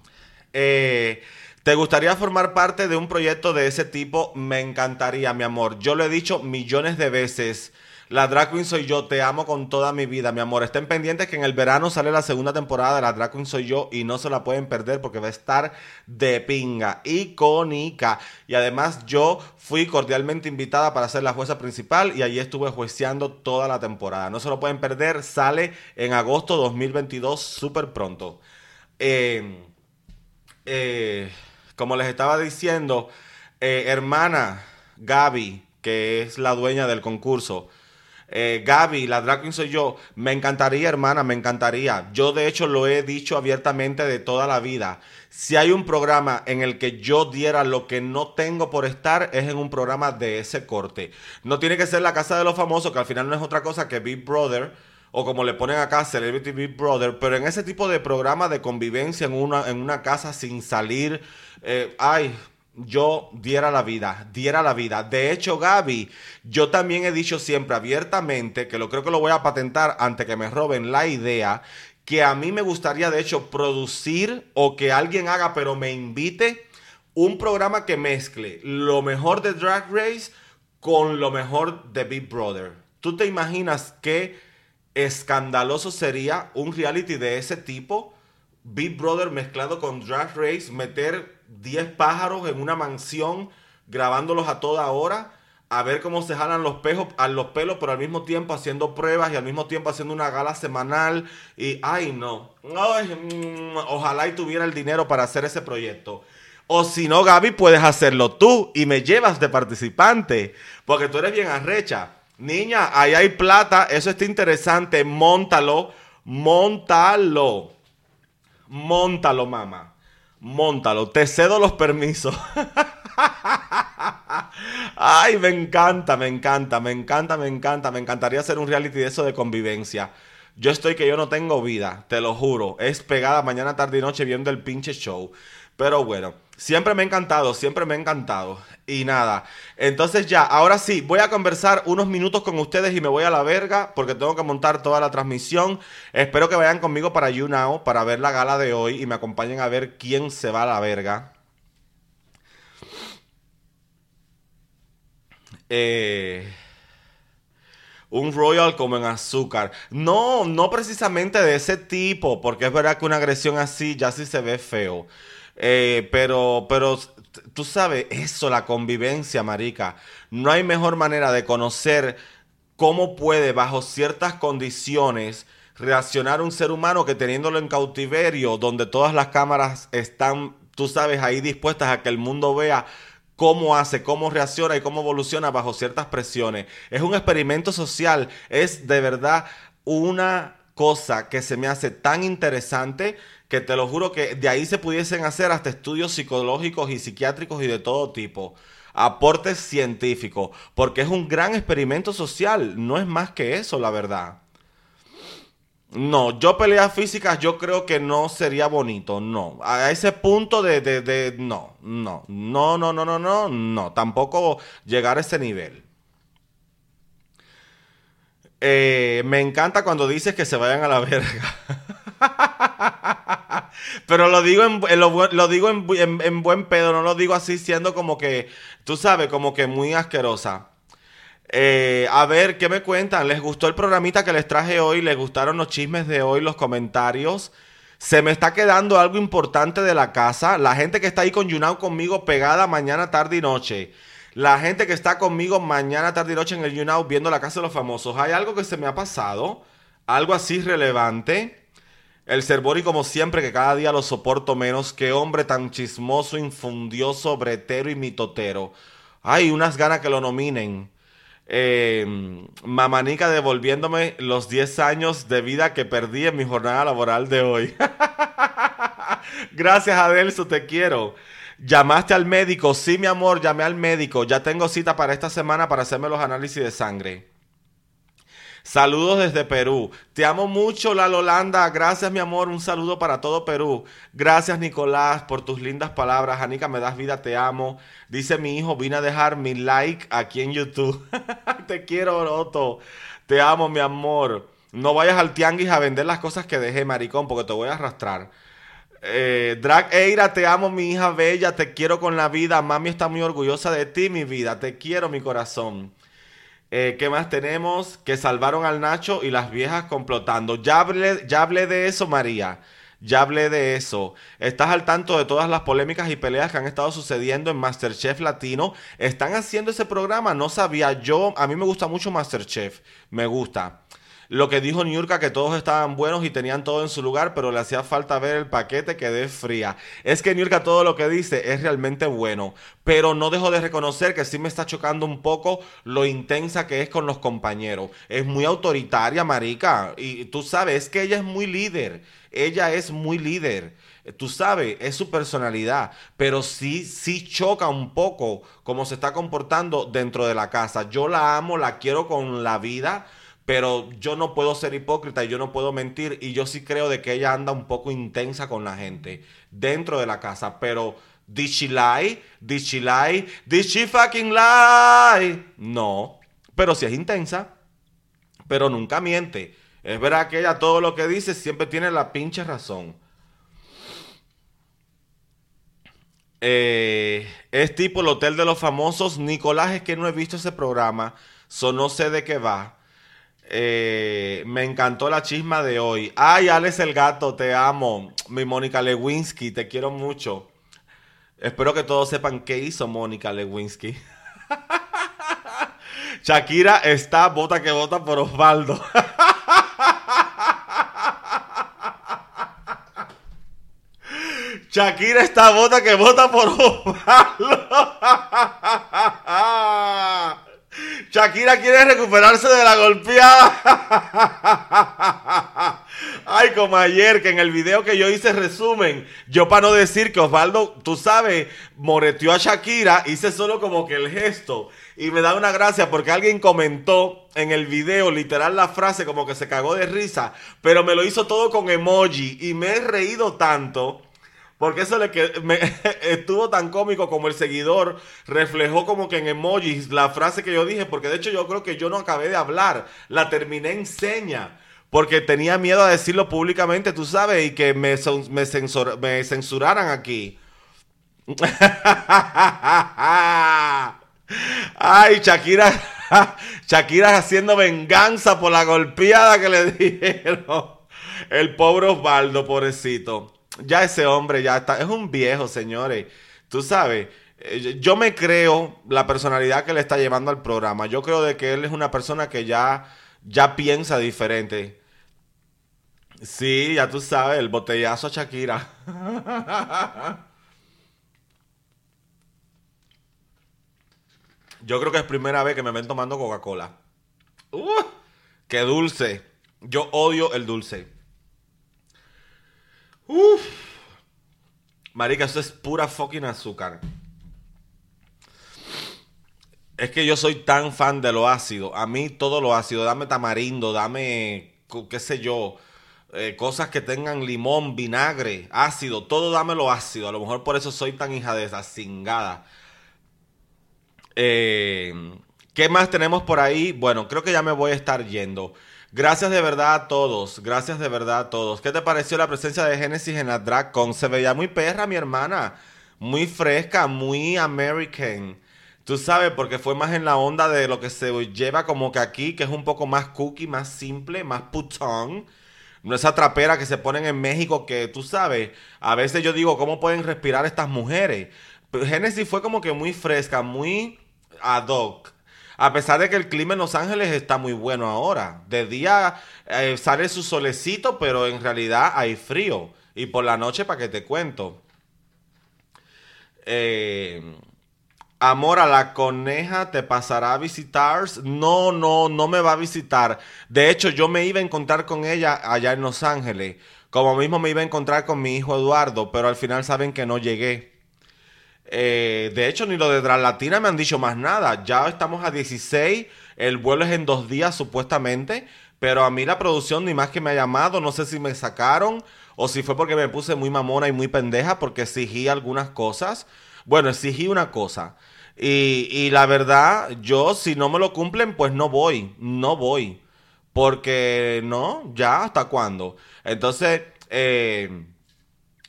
[SPEAKER 1] Eh, ¿Te gustaría formar parte de un proyecto de ese tipo? Me encantaría, mi amor. Yo lo he dicho millones de veces. La Drag soy yo, te amo con toda mi vida, mi amor. Estén pendientes que en el verano sale la segunda temporada de La Drag Queen soy yo y no se la pueden perder porque va a estar de pinga, icónica. Y además yo fui cordialmente invitada para ser la jueza principal y allí estuve jueceando toda la temporada. No se lo pueden perder, sale en agosto 2022 súper pronto. Eh, eh, como les estaba diciendo, eh, hermana Gaby, que es la dueña del concurso, eh, Gaby, la drag queen soy yo. Me encantaría, hermana, me encantaría. Yo, de hecho, lo he dicho abiertamente de toda la vida. Si hay un programa en el que yo diera lo que no tengo por estar, es en un programa de ese corte. No tiene que ser la casa de los famosos, que al final no es otra cosa que Big Brother o como le ponen acá Celebrity Big Brother, pero en ese tipo de programa de convivencia en una, en una casa sin salir, eh, ay, yo diera la vida, diera la vida. De hecho, Gaby, yo también he dicho siempre abiertamente, que lo creo que lo voy a patentar antes que me roben la idea, que a mí me gustaría de hecho producir o que alguien haga, pero me invite, un programa que mezcle lo mejor de Drag Race con lo mejor de Big Brother. ¿Tú te imaginas qué escandaloso sería un reality de ese tipo? Big Brother mezclado con Drag Race, meter 10 pájaros en una mansión grabándolos a toda hora, a ver cómo se jalan los, pejos, a los pelos, pero al mismo tiempo haciendo pruebas y al mismo tiempo haciendo una gala semanal. Y, ay, no. Mm, ojalá y tuviera el dinero para hacer ese proyecto. O si no, Gaby, puedes hacerlo tú y me llevas de participante, porque tú eres bien arrecha. Niña, ahí hay plata, eso está interesante, montalo, montalo, montalo, mamá. Móntalo, te cedo los permisos. (laughs) Ay, me encanta, me encanta, me encanta, me encanta. Me encantaría hacer un reality de eso de convivencia. Yo estoy que yo no tengo vida, te lo juro. Es pegada mañana, tarde y noche viendo el pinche show. Pero bueno, siempre me ha encantado, siempre me ha encantado. Y nada, entonces ya, ahora sí, voy a conversar unos minutos con ustedes y me voy a la verga porque tengo que montar toda la transmisión. Espero que vayan conmigo para YouNow para ver la gala de hoy y me acompañen a ver quién se va a la verga. Eh, un Royal como en azúcar. No, no precisamente de ese tipo, porque es verdad que una agresión así ya sí se ve feo. Eh, pero, pero tú sabes, eso, la convivencia, marica. No hay mejor manera de conocer cómo puede bajo ciertas condiciones reaccionar un ser humano que teniéndolo en cautiverio, donde todas las cámaras están, tú sabes, ahí dispuestas a que el mundo vea cómo hace, cómo reacciona y cómo evoluciona bajo ciertas presiones. Es un experimento social, es de verdad una cosa que se me hace tan interesante te lo juro que de ahí se pudiesen hacer hasta estudios psicológicos y psiquiátricos y de todo tipo. Aportes científicos, porque es un gran experimento social, no es más que eso, la verdad. No, yo peleas físicas yo creo que no sería bonito, no. A ese punto de, de, de, no, no, no, no, no, no, no, no, tampoco llegar a ese nivel. Eh, me encanta cuando dices que se vayan a la verga. (laughs) (laughs) Pero lo digo en, lo, digo en, buen pedo, no lo digo así siendo como que, tú sabes, como que muy asquerosa. Eh, a ver, ¿qué me cuentan? ¿Les gustó el programita que les traje hoy? ¿Les gustaron los chismes de hoy, los comentarios? Se me está quedando algo importante de la casa. La gente que está ahí con Yunao conmigo pegada mañana, tarde y noche. La gente que está conmigo mañana, tarde y noche en el YouNow viendo la casa de los famosos. Hay algo que se me ha pasado. Algo así relevante. El Cerbori, como siempre, que cada día lo soporto menos. Qué hombre tan chismoso, infundioso, bretero y mitotero. Hay unas ganas que lo nominen. Eh, Mamanica devolviéndome los 10 años de vida que perdí en mi jornada laboral de hoy. (laughs) Gracias, Adelso, te quiero. Llamaste al médico. Sí, mi amor, llamé al médico. Ya tengo cita para esta semana para hacerme los análisis de sangre. Saludos desde Perú. Te amo mucho, La Lolanda. Gracias, mi amor. Un saludo para todo Perú. Gracias, Nicolás, por tus lindas palabras. Anica, me das vida, te amo. Dice mi hijo, vine a dejar mi like aquí en YouTube. (laughs) te quiero, Otto. Te amo, mi amor. No vayas al tianguis a vender las cosas que dejé, maricón, porque te voy a arrastrar. Eh, Drag Eira, te amo, mi hija bella, te quiero con la vida. Mami está muy orgullosa de ti, mi vida. Te quiero, mi corazón. Eh, ¿Qué más tenemos? Que salvaron al Nacho y las viejas complotando. Ya hablé, ya hablé de eso, María. Ya hablé de eso. ¿Estás al tanto de todas las polémicas y peleas que han estado sucediendo en Masterchef Latino? ¿Están haciendo ese programa? No sabía. Yo, a mí me gusta mucho Masterchef. Me gusta. Lo que dijo Niurka, que todos estaban buenos y tenían todo en su lugar, pero le hacía falta ver el paquete que dé fría. Es que Niurka todo lo que dice es realmente bueno, pero no dejo de reconocer que sí me está chocando un poco lo intensa que es con los compañeros. Es muy autoritaria, marica, y tú sabes, es que ella es muy líder. Ella es muy líder. Tú sabes, es su personalidad, pero sí, sí choca un poco cómo se está comportando dentro de la casa. Yo la amo, la quiero con la vida, pero yo no puedo ser hipócrita y yo no puedo mentir y yo sí creo de que ella anda un poco intensa con la gente dentro de la casa, pero did she lie? Did she lie? Did she fucking lie? No, pero sí es intensa, pero nunca miente. Es verdad que ella todo lo que dice siempre tiene la pinche razón. Eh, es tipo el Hotel de los Famosos. Nicolás, es que no he visto ese programa, so no sé de qué va. Eh, me encantó la chisma de hoy. Ay, Alex el gato, te amo. Mi Mónica Lewinsky, te quiero mucho. Espero que todos sepan qué hizo Mónica Lewinsky. (laughs) Shakira está bota que vota por Osvaldo. (laughs) Shakira está bota que vota por Osvaldo. (laughs) Shakira quiere recuperarse de la golpeada. (laughs) Ay, como ayer, que en el video que yo hice resumen, yo para no decir que Osvaldo, tú sabes, moreteó a Shakira, hice solo como que el gesto. Y me da una gracia porque alguien comentó en el video literal la frase como que se cagó de risa, pero me lo hizo todo con emoji y me he reído tanto. Porque eso le que me, (laughs) estuvo tan cómico como el seguidor reflejó como que en emojis la frase que yo dije, porque de hecho yo creo que yo no acabé de hablar, la terminé en seña, porque tenía miedo a decirlo públicamente, tú sabes, y que me, me, me censuraran aquí. (laughs) Ay, Shakira, (laughs) Shakira haciendo venganza por la golpeada que le dieron. El pobre Osvaldo, pobrecito ya ese hombre ya está, es un viejo, señores. Tú sabes, eh, yo me creo la personalidad que le está llevando al programa. Yo creo de que él es una persona que ya, ya piensa diferente. Sí, ya tú sabes, el botellazo a Shakira. (laughs) Yo creo que es primera vez que me ven tomando Coca-Cola. ¡Uh! ¡Qué dulce! Yo odio el dulce. Uf. Marica, eso es pura fucking azúcar. Es que yo soy tan fan de lo ácido. A mí todo lo ácido. Dame tamarindo, dame, qué sé yo, eh, cosas que tengan limón, vinagre, ácido. Todo dame lo ácido. A lo mejor por eso soy tan hija de esa cingada. Eh, ¿Qué más tenemos por ahí? Bueno, creo que ya me voy a estar yendo. Gracias de verdad a todos. Gracias de verdad a todos. ¿Qué te pareció la presencia de Genesis en la DragCon? Se veía muy perra, mi hermana. Muy fresca, muy American. Tú sabes, porque fue más en la onda de lo que se lleva como que aquí, que es un poco más cookie, más simple, más putón. No esa trapera que se ponen en México que tú sabes, a veces yo digo, ¿cómo pueden respirar estas mujeres? Pero Genesis fue como que muy fresca, muy ad hoc. A pesar de que el clima en Los Ángeles está muy bueno ahora. De día eh, sale su solecito, pero en realidad hay frío. Y por la noche, para que te cuento. Eh, Amor, a la coneja te pasará a visitar. No, no, no me va a visitar. De hecho, yo me iba a encontrar con ella allá en Los Ángeles. Como mismo me iba a encontrar con mi hijo Eduardo, pero al final saben que no llegué. Eh, de hecho, ni lo de Latina me han dicho más nada. Ya estamos a 16. El vuelo es en dos días, supuestamente. Pero a mí la producción ni más que me ha llamado. No sé si me sacaron o si fue porque me puse muy mamona y muy pendeja porque exigí algunas cosas. Bueno, exigí una cosa. Y, la verdad, yo si no me lo cumplen, pues no voy, no voy. Porque no, ya, ¿hasta cuándo? Entonces, eh,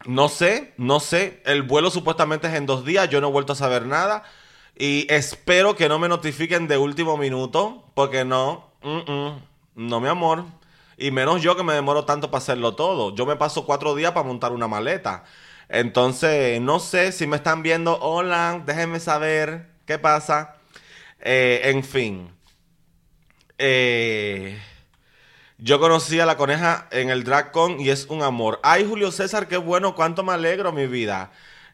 [SPEAKER 1] no sé, no sé. El vuelo supuestamente es en dos días, yo no he vuelto a saber nada. Y espero que no me notifiquen de último minuto, porque no, no mi amor. Y menos yo que me demoro tanto para hacerlo todo. Yo me paso cuatro días para montar una maleta. Entonces, no sé si me están viendo. Hola, déjenme saber qué pasa. Eh, en fin. Eh, yo conocí a la coneja en el DragCon y es un amor. Ay, Julio César, qué bueno, cuánto me alegro, mi vida.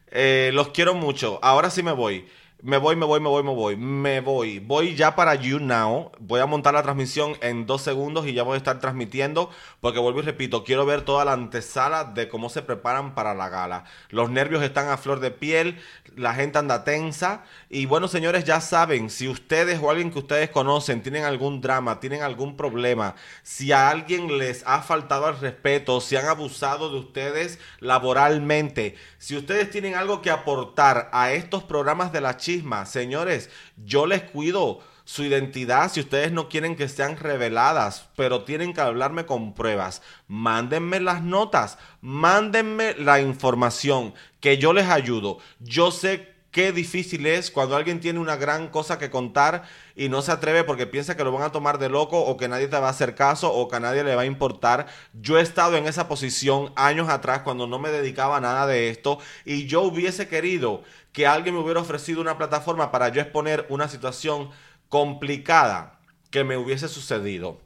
[SPEAKER 1] Eh, los quiero mucho. Ahora sí me voy. Me voy, me voy, me voy, me voy. Me voy. Voy ya para You Now. Voy a montar la transmisión en dos segundos y ya voy a estar transmitiendo. Porque vuelvo y repito, quiero ver toda la antesala de cómo se preparan para la gala. Los nervios están a flor de piel. La gente anda tensa. Y bueno, señores, ya saben, si ustedes o alguien que ustedes conocen tienen algún drama, tienen algún problema, si a alguien les ha faltado al respeto, si han abusado de ustedes laboralmente, si ustedes tienen algo que aportar a estos programas de la chica, Señores, yo les cuido su identidad si ustedes no quieren que sean reveladas, pero tienen que hablarme con pruebas. Mándenme las notas, mándenme la información, que yo les ayudo. Yo sé qué difícil es cuando alguien tiene una gran cosa que contar y no se atreve porque piensa que lo van a tomar de loco o que nadie te va a hacer caso o que a nadie le va a importar. Yo he estado en esa posición años atrás cuando no me dedicaba a nada de esto y yo hubiese querido que alguien me hubiera ofrecido una plataforma para yo exponer una situación complicada que me hubiese sucedido.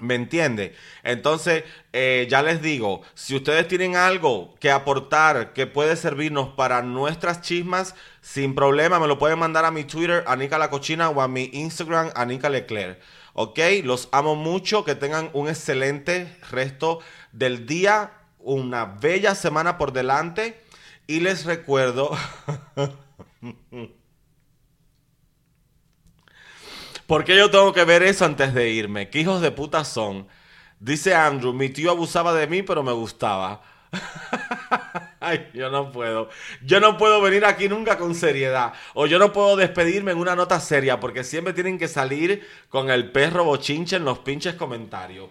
[SPEAKER 1] ¿Me entiende? Entonces, eh, ya les digo, si ustedes tienen algo que aportar que puede servirnos para nuestras chismas, sin problema, me lo pueden mandar a mi Twitter, Anika La Cochina, o a mi Instagram, Anika Leclerc. ¿Ok? Los amo mucho, que tengan un excelente resto del día, una bella semana por delante. Y les recuerdo... (laughs) ¿Por qué yo tengo que ver eso antes de irme? ¿Qué hijos de puta son? Dice Andrew, mi tío abusaba de mí, pero me gustaba. (laughs) Ay, yo no puedo. Yo no puedo venir aquí nunca con seriedad. O yo no puedo despedirme en una nota seria, porque siempre tienen que salir con el perro bochinche en los pinches comentarios.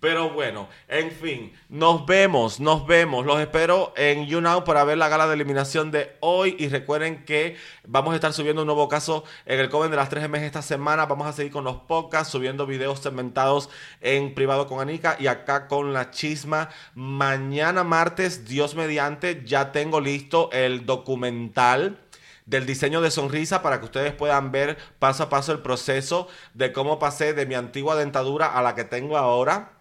[SPEAKER 1] Pero bueno, en fin, nos vemos, nos vemos. Los espero en YouNow para ver la gala de eliminación de hoy. Y recuerden que vamos a estar subiendo un nuevo caso en el Coven de las 3 m esta semana. Vamos a seguir con los podcasts, subiendo videos segmentados en privado con Anika y acá con la chisma. Mañana martes, Dios mediante, ya tengo listo el documental del diseño de sonrisa para que ustedes puedan ver paso a paso el proceso de cómo pasé de mi antigua dentadura a la que tengo ahora.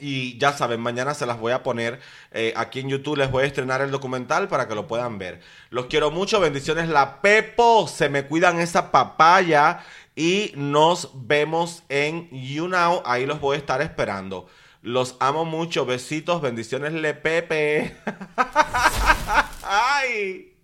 [SPEAKER 1] Y ya saben, mañana se las voy a poner eh, aquí en YouTube. Les voy a estrenar el documental para que lo puedan ver. Los quiero mucho. Bendiciones. La Pepo. Se me cuidan esa papaya. Y nos vemos en YouNow. Ahí los voy a estar esperando. Los amo mucho. Besitos. Bendiciones. Le Pepe. (laughs) Ay.